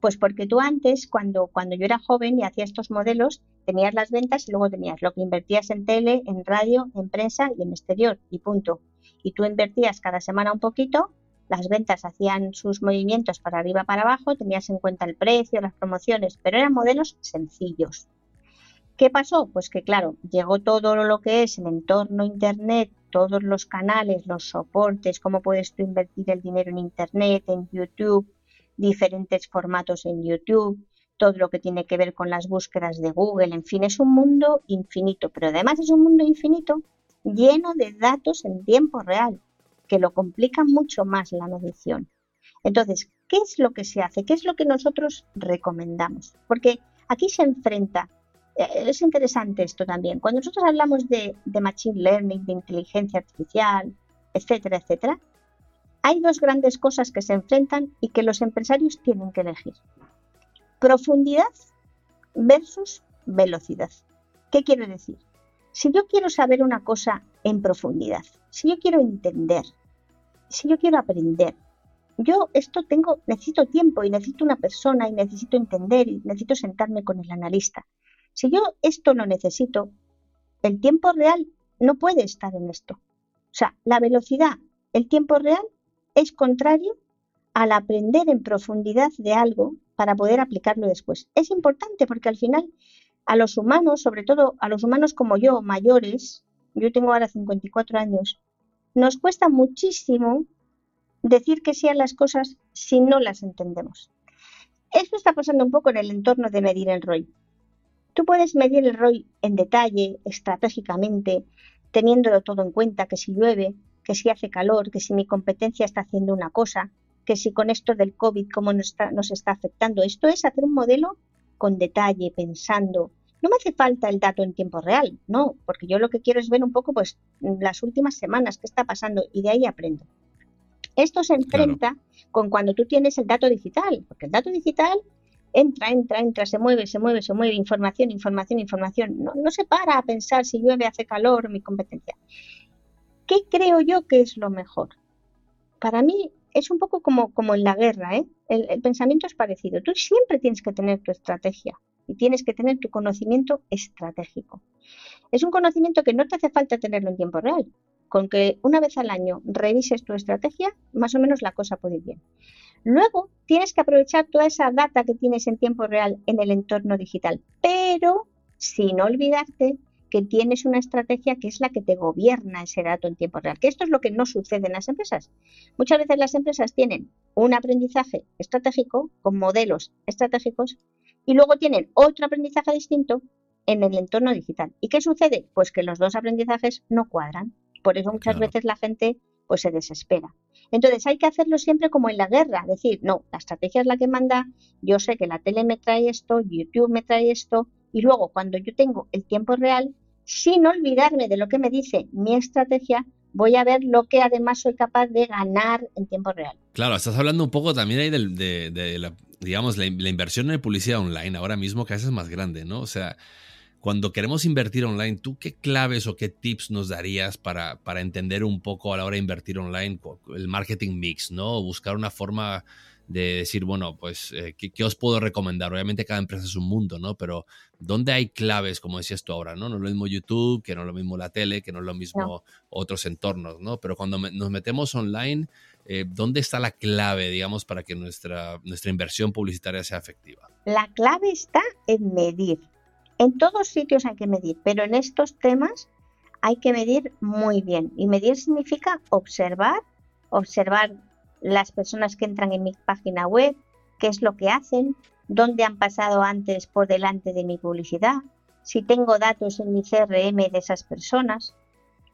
Pues porque tú antes, cuando, cuando yo era joven y hacía estos modelos, tenías las ventas y luego tenías lo que invertías en tele, en radio, en prensa y en exterior, y punto. Y tú invertías cada semana un poquito las ventas hacían sus movimientos para arriba para abajo, tenías en cuenta el precio, las promociones, pero eran modelos sencillos. ¿Qué pasó? Pues que claro, llegó todo lo que es el entorno Internet, todos los canales, los soportes, cómo puedes tú invertir el dinero en Internet, en YouTube, diferentes formatos en YouTube, todo lo que tiene que ver con las búsquedas de Google, en fin, es un mundo infinito, pero además es un mundo infinito lleno de datos en tiempo real que lo complican mucho más la medición. Entonces, ¿qué es lo que se hace? ¿Qué es lo que nosotros recomendamos? Porque aquí se enfrenta, eh, es interesante esto también, cuando nosotros hablamos de, de machine learning, de inteligencia artificial, etcétera, etcétera, hay dos grandes cosas que se enfrentan y que los empresarios tienen que elegir. Profundidad versus velocidad. ¿Qué quiere decir? Si yo quiero saber una cosa en profundidad, si yo quiero entender, si yo quiero aprender, yo esto tengo, necesito tiempo y necesito una persona y necesito entender y necesito sentarme con el analista. Si yo esto lo necesito, el tiempo real no puede estar en esto. O sea, la velocidad, el tiempo real es contrario al aprender en profundidad de algo para poder aplicarlo después. Es importante porque al final a los humanos, sobre todo a los humanos como yo, mayores, yo tengo ahora 54 años, nos cuesta muchísimo decir que sean las cosas si no las entendemos. Esto está pasando un poco en el entorno de medir el ROI. Tú puedes medir el ROI en detalle, estratégicamente, teniéndolo todo en cuenta, que si llueve, que si hace calor, que si mi competencia está haciendo una cosa, que si con esto del COVID, cómo nos está, nos está afectando. Esto es hacer un modelo con detalle, pensando. No me hace falta el dato en tiempo real, no, porque yo lo que quiero es ver un poco, pues, las últimas semanas, qué está pasando, y de ahí aprendo. Esto se enfrenta con cuando tú tienes el dato digital, porque el dato digital entra, entra, entra, se mueve, se mueve, se mueve, información, información, información. No, no se para a pensar si llueve, hace calor, mi competencia. ¿Qué creo yo que es lo mejor? Para mí es un poco como, como en la guerra, ¿eh? el, pensamiento es parecido. Tú siempre tienes que tener tu estrategia y tienes que tener tu conocimiento estratégico. Es un conocimiento que no te hace falta tenerlo en tiempo real. Con que una vez al año revises tu estrategia, más o menos la cosa puede ir bien. Luego tienes que aprovechar toda esa data que tienes en tiempo real en el entorno digital, pero sin olvidarte que tienes una estrategia que es la que te gobierna ese dato en tiempo real. Que esto es lo que no sucede en las empresas. Muchas veces las empresas tienen un aprendizaje estratégico con modelos estratégicos y luego tienen otro aprendizaje distinto en el entorno digital. ¿Y qué sucede? Pues que los dos aprendizajes no cuadran. Por eso muchas veces la gente pues se desespera. Entonces hay que hacerlo siempre como en la guerra, decir, no, la estrategia es la que manda, yo sé que la tele me trae esto, YouTube me trae esto, y luego cuando yo tengo el tiempo real, sin olvidarme de lo que me dice mi estrategia, voy a ver lo que además soy capaz de ganar en tiempo real. Claro, estás hablando un poco también ahí de, la, digamos, la, la, inversión en publicidad online ahora mismo que a veces es más grande, ¿no? O sea, cuando queremos invertir online, ¿tú qué claves o qué tips nos darías para, para entender un poco a la hora de invertir online el marketing mix, ¿no? Buscar una forma de decir, bueno, pues, eh, ¿qué, os puedo recomendar? Obviamente cada empresa es un mundo, ¿no? Pero ¿dónde hay claves, como decías tú ahora, ¿no? No es lo mismo YouTube, que no es lo mismo la tele, que no es lo mismo otros entornos, ¿no? Pero cuando nos metemos online, eh, ¿dónde está la clave, digamos, para que nuestra, nuestra inversión publicitaria sea efectiva? La clave está en medir. En todos sitios hay que medir, pero en estos temas hay que medir muy bien. Y medir significa observar, observar las personas que entran en mi página web, qué es lo que hacen, dónde han pasado antes por delante de mi publicidad, si tengo datos en mi CRM de esas personas,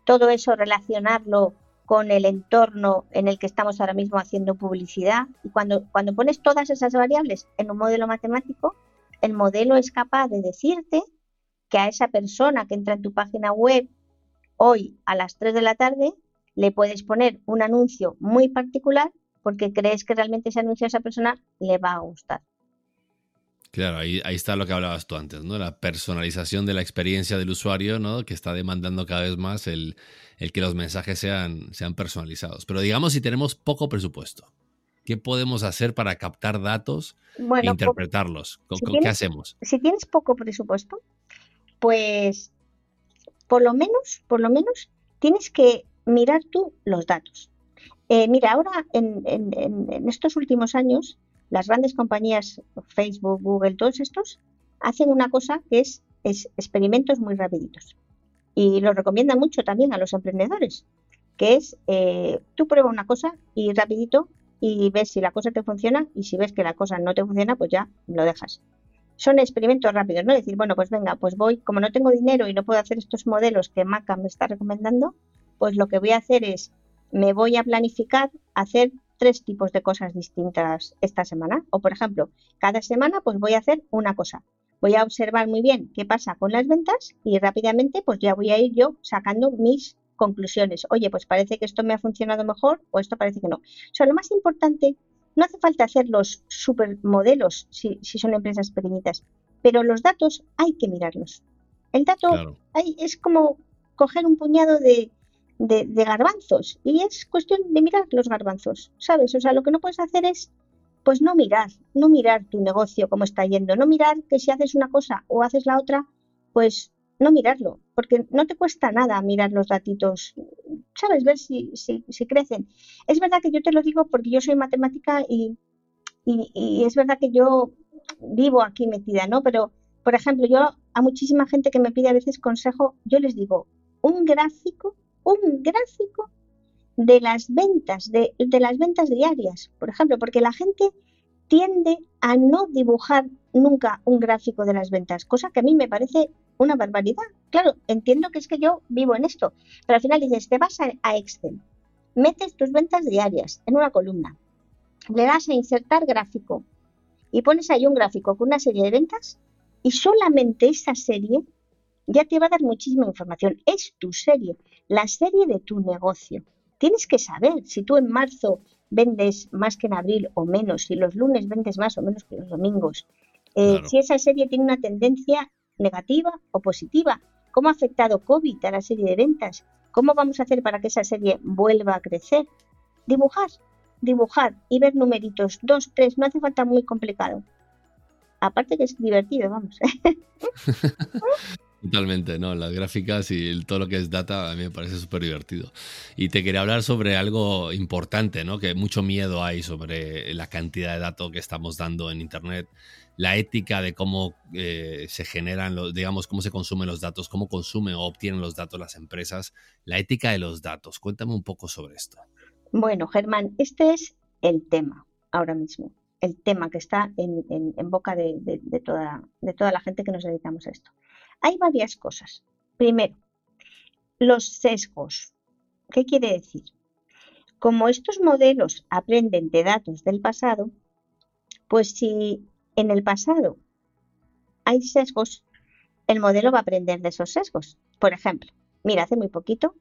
todo eso relacionarlo con el entorno en el que estamos ahora mismo haciendo publicidad. Y cuando, cuando pones todas esas variables en un modelo matemático, el modelo es capaz de decirte que a esa persona que entra en tu página web hoy a las 3 de la tarde le puedes poner un anuncio muy particular porque crees que realmente ese anuncio a esa persona le va a gustar. Claro, ahí, ahí está lo que hablabas tú antes, ¿no? La personalización de la experiencia del usuario, ¿no? Que está demandando cada vez más el, el que los mensajes sean, sean personalizados. Pero digamos si tenemos poco presupuesto. ¿Qué podemos hacer para captar datos e interpretarlos? ¿Con, qué hacemos? Si tienes poco presupuesto, pues por lo menos, por lo menos, tienes que mirar tú los datos. Eh, mira, ahora en, estos últimos años, las grandes compañías, Facebook, Google, todos estos, hacen una cosa que es, experimentos muy rapiditos. Y lo recomiendan mucho también a los emprendedores, que es, eh, tú prueba una cosa y rapidito y ves si la cosa te funciona y si ves que la cosa no te funciona, pues ya lo dejas. Son experimentos rápidos, ¿no? Decir, bueno, pues venga, pues voy, como no tengo dinero y no puedo hacer estos modelos que Maca me está recomendando, pues lo que voy a hacer es, me voy a planificar hacer tres tipos de cosas distintas esta semana. O, por ejemplo, cada semana pues voy a hacer una cosa. Voy a observar muy bien qué pasa con las ventas y rápidamente pues ya voy a ir yo sacando mis conclusiones. Oye, pues parece que esto me ha funcionado mejor o esto parece que no. O sea, lo más importante, no hace falta hacer los supermodelos si, si son empresas pequeñitas, pero los datos hay que mirarlos. El dato es como coger un puñado de, de, garbanzos y es cuestión de mirar los garbanzos, ¿sabes? O sea, lo que no puedes hacer es pues no mirar, no mirar tu negocio cómo está yendo, no mirar que si haces una cosa o haces la otra, pues no mirarlo, porque no te cuesta nada mirar los datitos, ¿sabes? Ver si, si, crecen. Es verdad que yo te lo digo porque yo soy matemática y, y, es verdad que yo vivo aquí metida, ¿no? Pero, por ejemplo, yo a muchísima gente que me pide a veces consejo, yo les digo, un gráfico, un gráfico de las ventas, de, las ventas diarias, por ejemplo, porque la gente tiende a no dibujar nunca un gráfico de las ventas, cosa que a mí me parece una barbaridad. Claro, entiendo que es que yo vivo en esto, pero al final dices, te vas a, Excel, metes tus ventas diarias en una columna, le das a insertar gráfico y pones ahí un gráfico con una serie de ventas y solamente esa serie ya te va a dar muchísima información. Es tu serie, la serie de tu negocio. Tienes que saber si tú en marzo vendes más que en abril o menos, si los lunes vendes más o menos que los domingos, eh, si esa serie tiene una tendencia negativa o positiva. ¿Cómo ha afectado COVID a la serie de ventas? ¿Cómo vamos a hacer para que esa serie vuelva a crecer? Dibujar, dibujar y ver numeritos, dos, tres, no hace falta muy complicado. Aparte que es divertido, vamos. *laughs* Totalmente, ¿no? Las gráficas y todo lo que es data a mí me parece súper divertido. Y te quería hablar sobre algo importante, ¿no? Que mucho miedo hay sobre la cantidad de datos que estamos dando en Internet, la ética de cómo eh, se generan, los, digamos, cómo se consumen los datos, cómo consumen o obtienen los datos las empresas, la ética de los datos. Cuéntame un poco sobre esto. Bueno, Germán, este es el tema ahora mismo, el tema que está en, boca de, toda, de toda la gente que nos dedicamos a esto. Hay varias cosas. Primero, los sesgos. ¿Qué quiere decir? Como estos modelos aprenden de datos del pasado, pues si en el pasado hay sesgos, el modelo va a aprender de esos sesgos. Por ejemplo, mira, hace muy poquito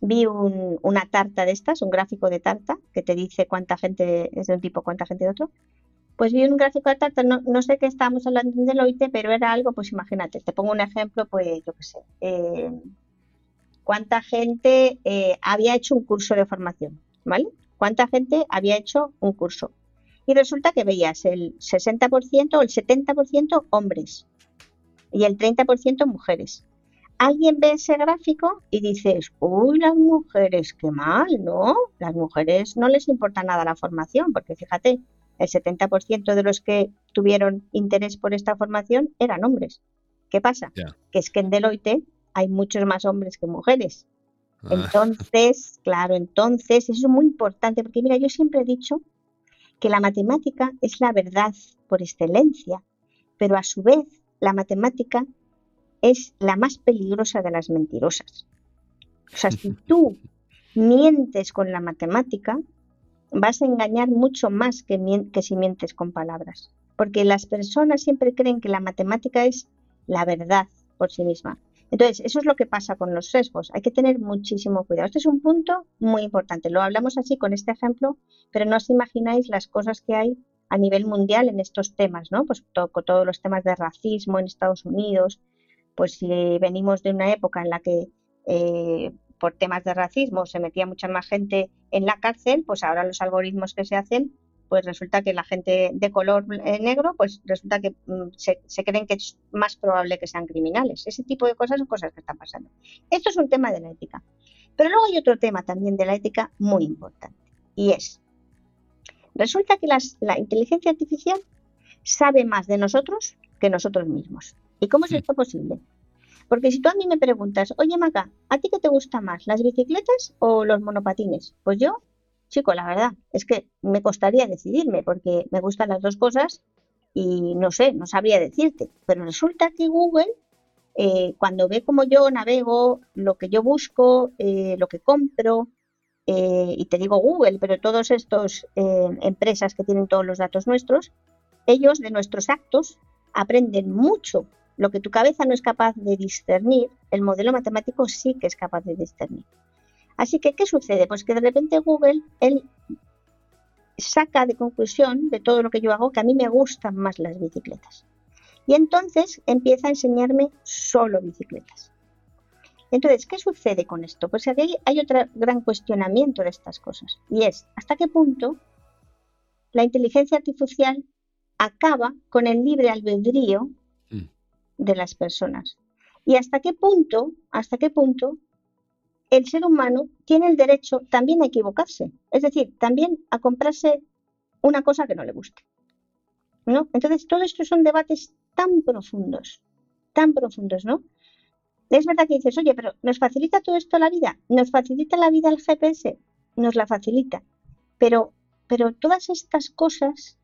vi una tarta de estas, un gráfico de tarta que te dice cuánta gente es de un tipo, cuánta gente de otro, pues vi un gráfico de tarta, no, sé qué estábamos hablando de Deloitte, pero era algo, pues imagínate, te pongo un ejemplo, pues yo qué sé, eh, cuánta gente eh, había hecho un curso de formación, ¿vale? ¿Cuánta gente había hecho un curso? Y resulta que veías el 60% o el 70% hombres y el 30% mujeres. Alguien ve ese gráfico y dices, uy, las mujeres, qué mal, ¿no? Las mujeres no les importa nada la formación, porque fíjate, el 70% de los que tuvieron interés por esta formación eran hombres. ¿Qué pasa? Que es que en Deloitte hay muchos más hombres que mujeres. Ah. Entonces, claro, entonces eso es muy importante porque mira, yo siempre he dicho que la matemática es la verdad por excelencia, pero a su vez la matemática es la más peligrosa de las mentirosas. O sea, si *laughs* tú mientes con la matemática, vas a engañar mucho más que, que si mientes con palabras. Porque las personas siempre creen que la matemática es la verdad por sí misma. Entonces, eso es lo que pasa con los sesgos. Hay que tener muchísimo cuidado. Este es un punto muy importante. Lo hablamos así con este ejemplo, pero no os imagináis las cosas que hay a nivel mundial en estos temas, ¿no? Pues todos los temas de racismo en Estados Unidos. Pues si venimos de una época en la que eh, por temas de racismo se metía mucha más gente en la cárcel, pues ahora los algoritmos que se hacen, pues resulta que la gente de color eh, negro, pues resulta que mm, se, creen que es más probable que sean criminales. Ese tipo de cosas son cosas que están pasando. Esto es un tema de la ética. Pero luego hay otro tema también de la ética muy importante y es, resulta que la inteligencia artificial sabe más de nosotros que nosotros mismos. ¿Y cómo es esto posible? Porque si tú a mí me preguntas, oye Maca, ¿a ti qué te gusta más, las bicicletas o los monopatines? Pues yo, chico, la verdad, es que me costaría decidirme porque me gustan las dos cosas y no sé, no sabría decirte. Pero resulta que Google, eh, cuando ve cómo yo navego, lo que yo busco, eh, lo que compro, eh, y te digo Google, pero todas estas empresas que tienen todos los datos nuestros, ellos de nuestros actos aprenden mucho lo que tu cabeza no es capaz de discernir, el modelo matemático sí que es capaz de discernir. Así que, ¿qué sucede? Pues que de repente Google, él saca de conclusión de todo lo que yo hago que a mí me gustan más las bicicletas. Y entonces empieza a enseñarme solo bicicletas. Entonces, ¿qué sucede con esto? Pues aquí hay otro gran cuestionamiento de estas cosas. Y es, ¿hasta qué punto la inteligencia artificial acaba con el libre albedrío de las personas. Y hasta qué punto, hasta qué punto el ser humano tiene el derecho también a equivocarse, es decir, también a comprarse una cosa que no le guste. ¿No? Entonces, todo esto son debates tan profundos, tan profundos, ¿no? Es verdad que dices, oye, pero ¿nos facilita todo esto la vida? ¿Nos facilita la vida el GPS? Nos la facilita. Pero, pero todas estas cosas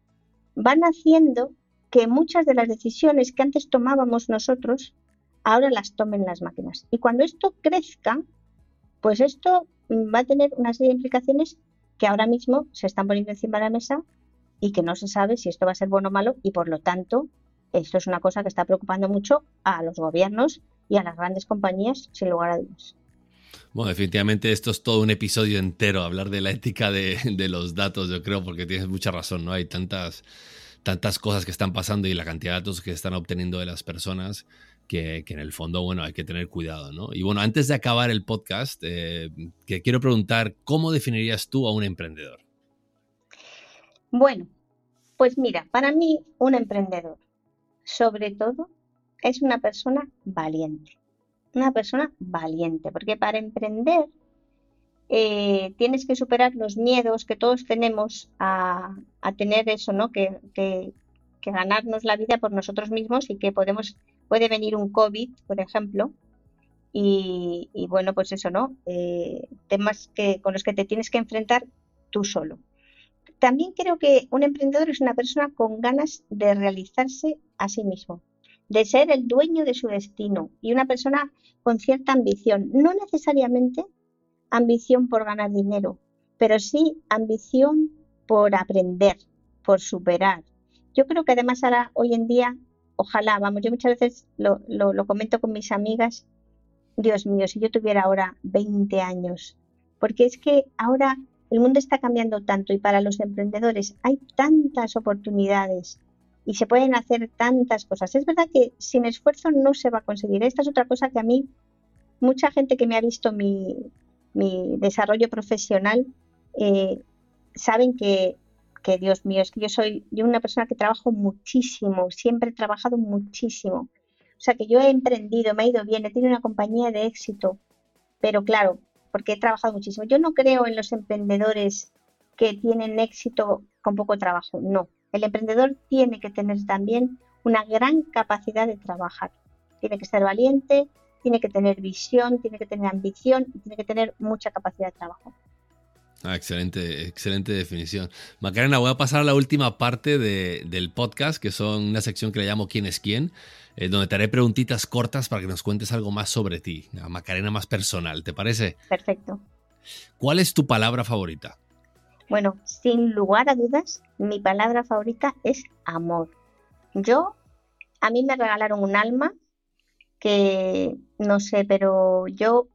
van haciendo que muchas de las decisiones que antes tomábamos nosotros, ahora las tomen las máquinas. Y cuando esto crezca, pues esto va a tener una serie de implicaciones que ahora mismo se están poniendo encima de la mesa y que no se sabe si esto va a ser bueno o malo y por lo tanto esto es una cosa que está preocupando mucho a los gobiernos y a las grandes compañías sin lugar a dudas. Bueno, definitivamente esto es todo un episodio entero, hablar de la ética de, de los datos, yo creo, porque tienes mucha razón, ¿no? Hay tantas tantas cosas que están pasando y la cantidad de datos que están obteniendo de las personas que, en el fondo, bueno, hay que tener cuidado, ¿no? Y bueno, antes de acabar el podcast, eh, que quiero preguntar, ¿cómo definirías tú a un emprendedor? Bueno, pues mira, para mí un emprendedor, sobre todo, es una persona valiente. Una persona valiente, porque para emprender eh, tienes que superar los miedos que todos tenemos a, tener eso, ¿no? Que, que, ganarnos la vida por nosotros mismos y que podemos, puede venir un COVID, por ejemplo, y, bueno, pues eso, ¿no? Eh, temas que, con los que te tienes que enfrentar tú solo. También creo que un emprendedor es una persona con ganas de realizarse a sí mismo, de ser el dueño de su destino y una persona con cierta ambición, no necesariamente ambición por ganar dinero, pero sí ambición por aprender, por superar. Yo creo que además ahora, hoy en día, ojalá, vamos, yo muchas veces lo, lo, comento con mis amigas, Dios mío, si yo tuviera ahora 20 años, porque es que ahora el mundo está cambiando tanto y para los emprendedores hay tantas oportunidades y se pueden hacer tantas cosas. Es verdad que sin esfuerzo no se va a conseguir. Esta es otra cosa que a mí, mucha gente que me ha visto mi, mi desarrollo profesional, eh, saben que, que, Dios mío, es que yo soy yo una persona que trabajo muchísimo, siempre he trabajado muchísimo. O sea, que yo he emprendido, me ha ido bien, he tenido una compañía de éxito, pero claro, porque he trabajado muchísimo. Yo no creo en los emprendedores que tienen éxito con poco trabajo, no. El emprendedor tiene que tener también una gran capacidad de trabajar. Tiene que ser valiente, tiene que tener visión, tiene que tener ambición y tiene que tener mucha capacidad de trabajo. Ah, excelente, excelente definición. Macarena, voy a pasar a la última parte del podcast, que son una sección que le llamo ¿Quién es quién? Eh, donde te haré preguntitas cortas para que nos cuentes algo más sobre ti, una Macarena más personal, ¿te parece? Perfecto. ¿Cuál es tu palabra favorita? Bueno, sin lugar a dudas, mi palabra favorita es amor. Yo, a mí me regalaron un alma que no sé, pero yo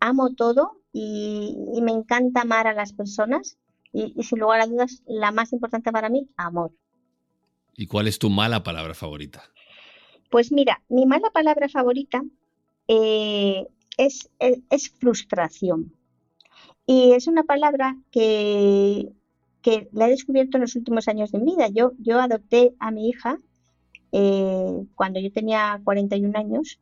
amo todo y, me encanta amar a las personas y, sin lugar a dudas la más importante para mí, amor. ¿Y cuál es tu mala palabra favorita? Pues mira, mi mala palabra favorita eh, es, es, frustración. Y es una palabra que, que, la he descubierto en los últimos años de mi vida. Yo, yo adopté a mi hija eh, cuando yo tenía 41 años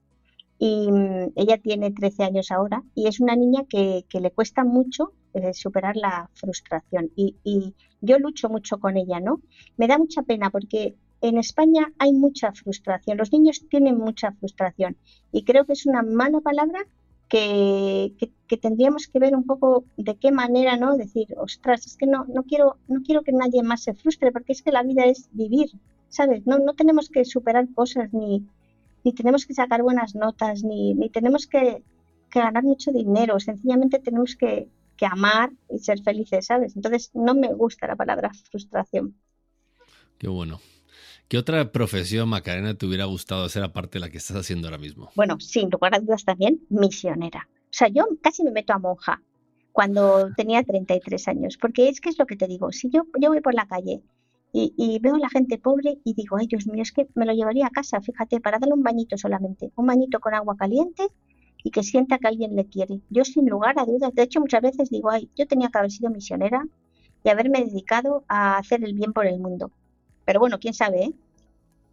y mm, ella tiene 13 años ahora y es una niña que, le cuesta mucho eh, superar la frustración y, yo lucho mucho con ella, ¿no? Me da mucha pena porque en España hay mucha frustración, los niños tienen mucha frustración y creo que es una mala palabra que, tendríamos que ver un poco de qué manera, ¿no? Decir, ostras, es que no, no, quiero, no quiero que nadie más se frustre porque es que la vida es vivir, ¿sabes? No, no tenemos que superar cosas ni, ni tenemos que sacar buenas notas, ni, ni tenemos que, ganar mucho dinero, sencillamente tenemos que, amar y ser felices, ¿sabes? Entonces no me gusta la palabra frustración. Qué bueno. ¿Qué otra profesión, Macarena, te hubiera gustado hacer aparte de la que estás haciendo ahora mismo? Bueno, sin lugar a dudas también, misionera. O sea, yo casi me meto a monja cuando tenía 33 años, porque es que es lo que te digo, si yo, yo voy por la calle y, veo a la gente pobre y digo, ay Dios mío, es que me lo llevaría a casa, fíjate, para darle un bañito solamente, un bañito con agua caliente y que sienta que alguien le quiere. Yo sin lugar a dudas, de hecho muchas veces digo, ay, yo tenía que haber sido misionera y haberme dedicado a hacer el bien por el mundo. Pero bueno, quién sabe, ¿eh?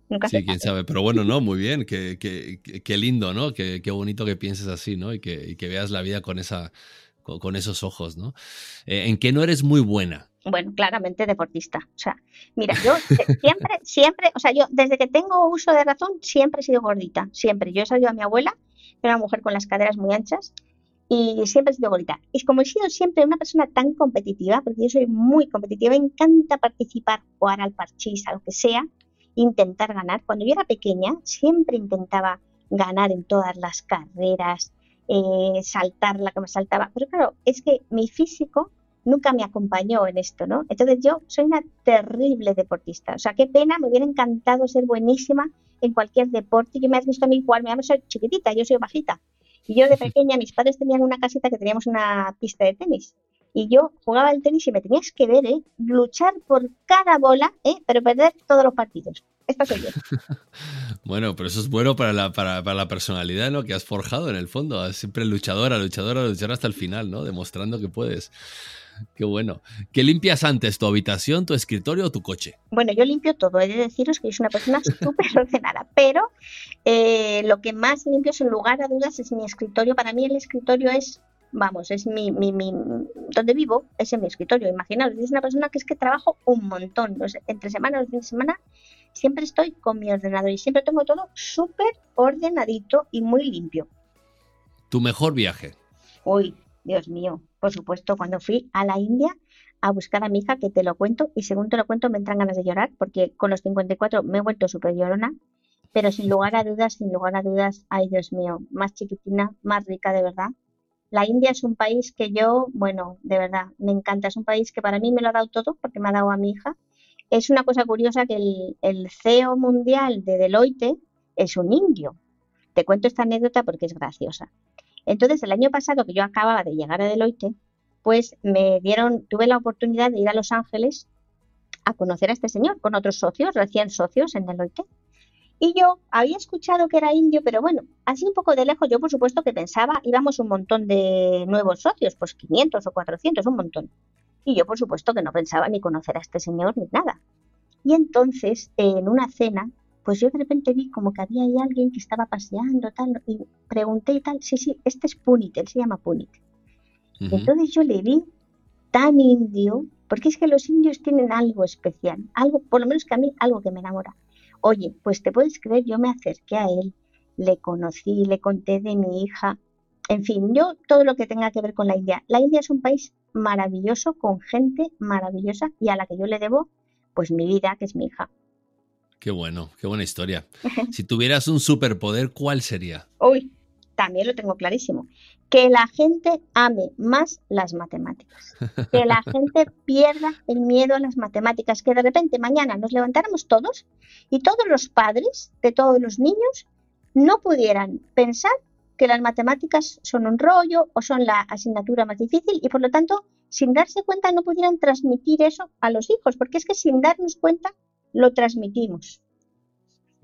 Nunca sí, quién sabe. Pero bueno, no, muy bien. Qué, qué, lindo, ¿no? Qué, bonito que pienses así, ¿no? Y que, y que veas la vida con, esa, con, esos ojos, ¿no? Eh, ¿En qué no eres muy buena? bueno, claramente deportista. O sea, mira, yo siempre, siempre, o sea, yo desde que tengo uso de razón, siempre he sido gordita, siempre. Yo he salido a mi abuela, que era una mujer con las caderas muy anchas, y siempre he sido gordita. Y como he sido siempre una persona tan competitiva, porque yo soy muy competitiva, me encanta participar, jugar al parchís, a lo que sea, intentar ganar. Cuando yo era pequeña, siempre intentaba ganar en todas las carreras, eh, saltar la que me saltaba. Pero claro, es que mi físico nunca me acompañó en esto, ¿no? Entonces yo soy una terrible deportista. O sea, qué pena, me hubiera encantado ser buenísima en cualquier deporte. Yo me has visto a mí jugar, me soy chiquitita, yo soy bajita. Y yo de *laughs* pequeña, mis padres tenían una casita que teníamos una pista de tenis. Y yo jugaba al tenis y me tenías que ver, ¿eh? Luchar por cada bola, ¿eh? Pero perder todos los partidos. Esta soy yo. *laughs* Bueno, pero eso es bueno para la, para, la personalidad, ¿no? Que has forjado en el fondo. Siempre luchadora, luchadora, luchadora hasta el final, ¿no? Demostrando que puedes. Qué bueno. ¿Qué limpias antes, tu habitación, tu escritorio o tu coche? Bueno, yo limpio todo. He de deciros que soy una persona *laughs* súper ordenada, pero eh, lo que más limpio, sin lugar a dudas, es mi escritorio. Para mí el escritorio es, vamos, es mi, mi, mi donde vivo, es en mi escritorio. Imaginaos, es una persona que es que trabajo un montón. entre semana, los fines de semana, siempre estoy con mi ordenador y siempre tengo todo súper ordenadito y muy limpio. ¿Tu mejor viaje? Uy, Dios mío, por supuesto, cuando fui a la India a buscar a mi hija, que te lo cuento, y según te lo cuento me entran ganas de llorar, porque con los 54 me he vuelto súper llorona, pero sin *laughs* lugar a dudas, sin lugar a dudas, ay Dios mío, más chiquitina, más rica de verdad. La India es un país que yo, bueno, de verdad, me encanta, es un país que para mí me lo ha dado todo, porque me ha dado a mi hija. Es una cosa curiosa que el, CEO mundial de Deloitte es un indio. Te cuento esta anécdota porque es graciosa. Entonces, el año pasado que yo acababa de llegar a Deloitte, pues me dieron, tuve la oportunidad de ir a Los Ángeles a conocer a este señor con otros socios, recién socios en Deloitte. Y yo había escuchado que era indio, pero bueno, así un poco de lejos, yo por supuesto que pensaba, íbamos un montón de nuevos socios, pues 500 o 400, un montón. Y yo por supuesto que no pensaba ni conocer a este señor ni nada. Y entonces, en una cena, pues yo de repente vi como que había ahí alguien que estaba paseando, tal, y pregunté y tal, sí, sí, este es Punit, él se llama Punit. Entonces yo le vi tan indio, porque es que los indios tienen algo especial, algo, por lo menos que a mí, algo que me enamora. Oye, pues te puedes creer, yo me acerqué a él, le conocí, le conté de mi hija, en fin, yo todo lo que tenga que ver con la India. La India es un país maravilloso, con gente maravillosa y a la que yo le debo, pues mi vida, que es mi hija. Qué bueno, qué buena historia. *laughs* Si tuvieras un superpoder, ¿cuál sería? Uy, también lo tengo clarísimo. Que la gente ame más las matemáticas. Que la gente *laughs* pierda el miedo a las matemáticas. Que de repente mañana nos levantáramos todos y todos los padres de todos los niños no pudieran pensar que las matemáticas son un rollo o son la asignatura más difícil y por lo tanto, sin darse cuenta, no pudieran transmitir eso a los hijos. Porque es que sin darnos cuenta lo transmitimos.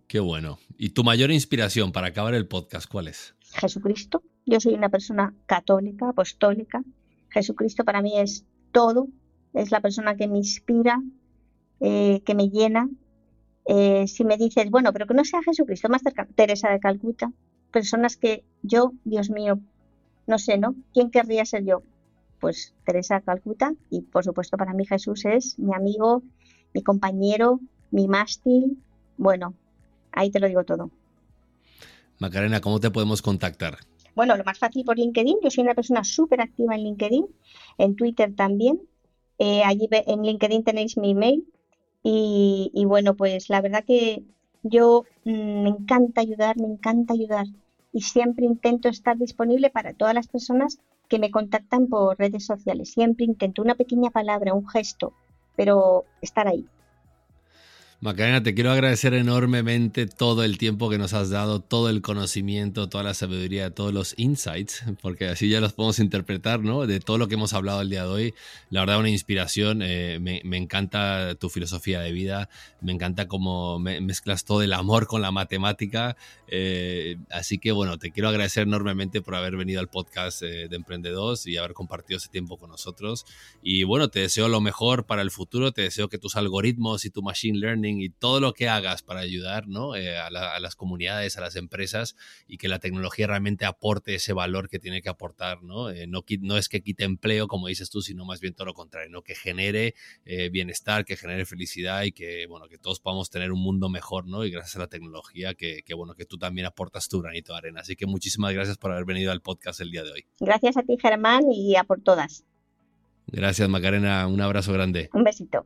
Qué bueno. ¿Y tu mayor inspiración para acabar el podcast cuál es? Jesucristo. Yo soy una persona católica, apostólica. Jesucristo para mí es todo. Es la persona que me inspira, eh, que me llena. Eh, si me dices, bueno, pero que no sea Jesucristo, más cerca, Teresa de Calcuta. Personas que yo, Dios mío, no sé, ¿no? ¿Quién querría ser yo? Pues Teresa Calcuta. Y por supuesto para mí Jesús es mi amigo, mi compañero, mi mástil. Bueno, ahí te lo digo todo. Macarena, ¿cómo te podemos contactar? Bueno, lo más fácil por LinkedIn. Yo soy una persona súper activa en LinkedIn, en Twitter también. Eh, allí en LinkedIn tenéis mi email. Y, bueno, pues la verdad que yo mm, me encanta ayudar, me encanta ayudar. Y siempre intento estar disponible para todas las personas que me contactan por redes sociales. Siempre intento una pequeña palabra, un gesto, pero estar ahí. Macarena, te quiero agradecer enormemente todo el tiempo que nos has dado, todo el conocimiento, toda la sabiduría, todos los insights, porque así ya los podemos interpretar, ¿no? De todo lo que hemos hablado el día de hoy. La verdad, una inspiración. Eh, me, encanta tu filosofía de vida, me encanta cómo mezclas todo el amor con la matemática. Eh, así que, bueno, te quiero agradecer enormemente por haber venido al podcast eh, de Emprendedores y haber compartido ese tiempo con nosotros. Y bueno, te deseo lo mejor para el futuro, te deseo que tus algoritmos y tu machine learning y todo lo que hagas para ayudar ¿no? Eh, a, las comunidades, a las empresas y que la tecnología realmente aporte ese valor que tiene que aportar. ¿no? Eh, no, no, es que quite empleo, como dices tú, sino más bien todo lo contrario, ¿no? que genere eh, bienestar, que genere felicidad y que, bueno, que todos podamos tener un mundo mejor ¿no? y gracias a la tecnología que, que, bueno, que tú también aportas tu granito de arena. Así que muchísimas gracias por haber venido al podcast el día de hoy. Gracias a ti, Germán, y a por todas. Gracias, Macarena. Un abrazo grande. Un besito.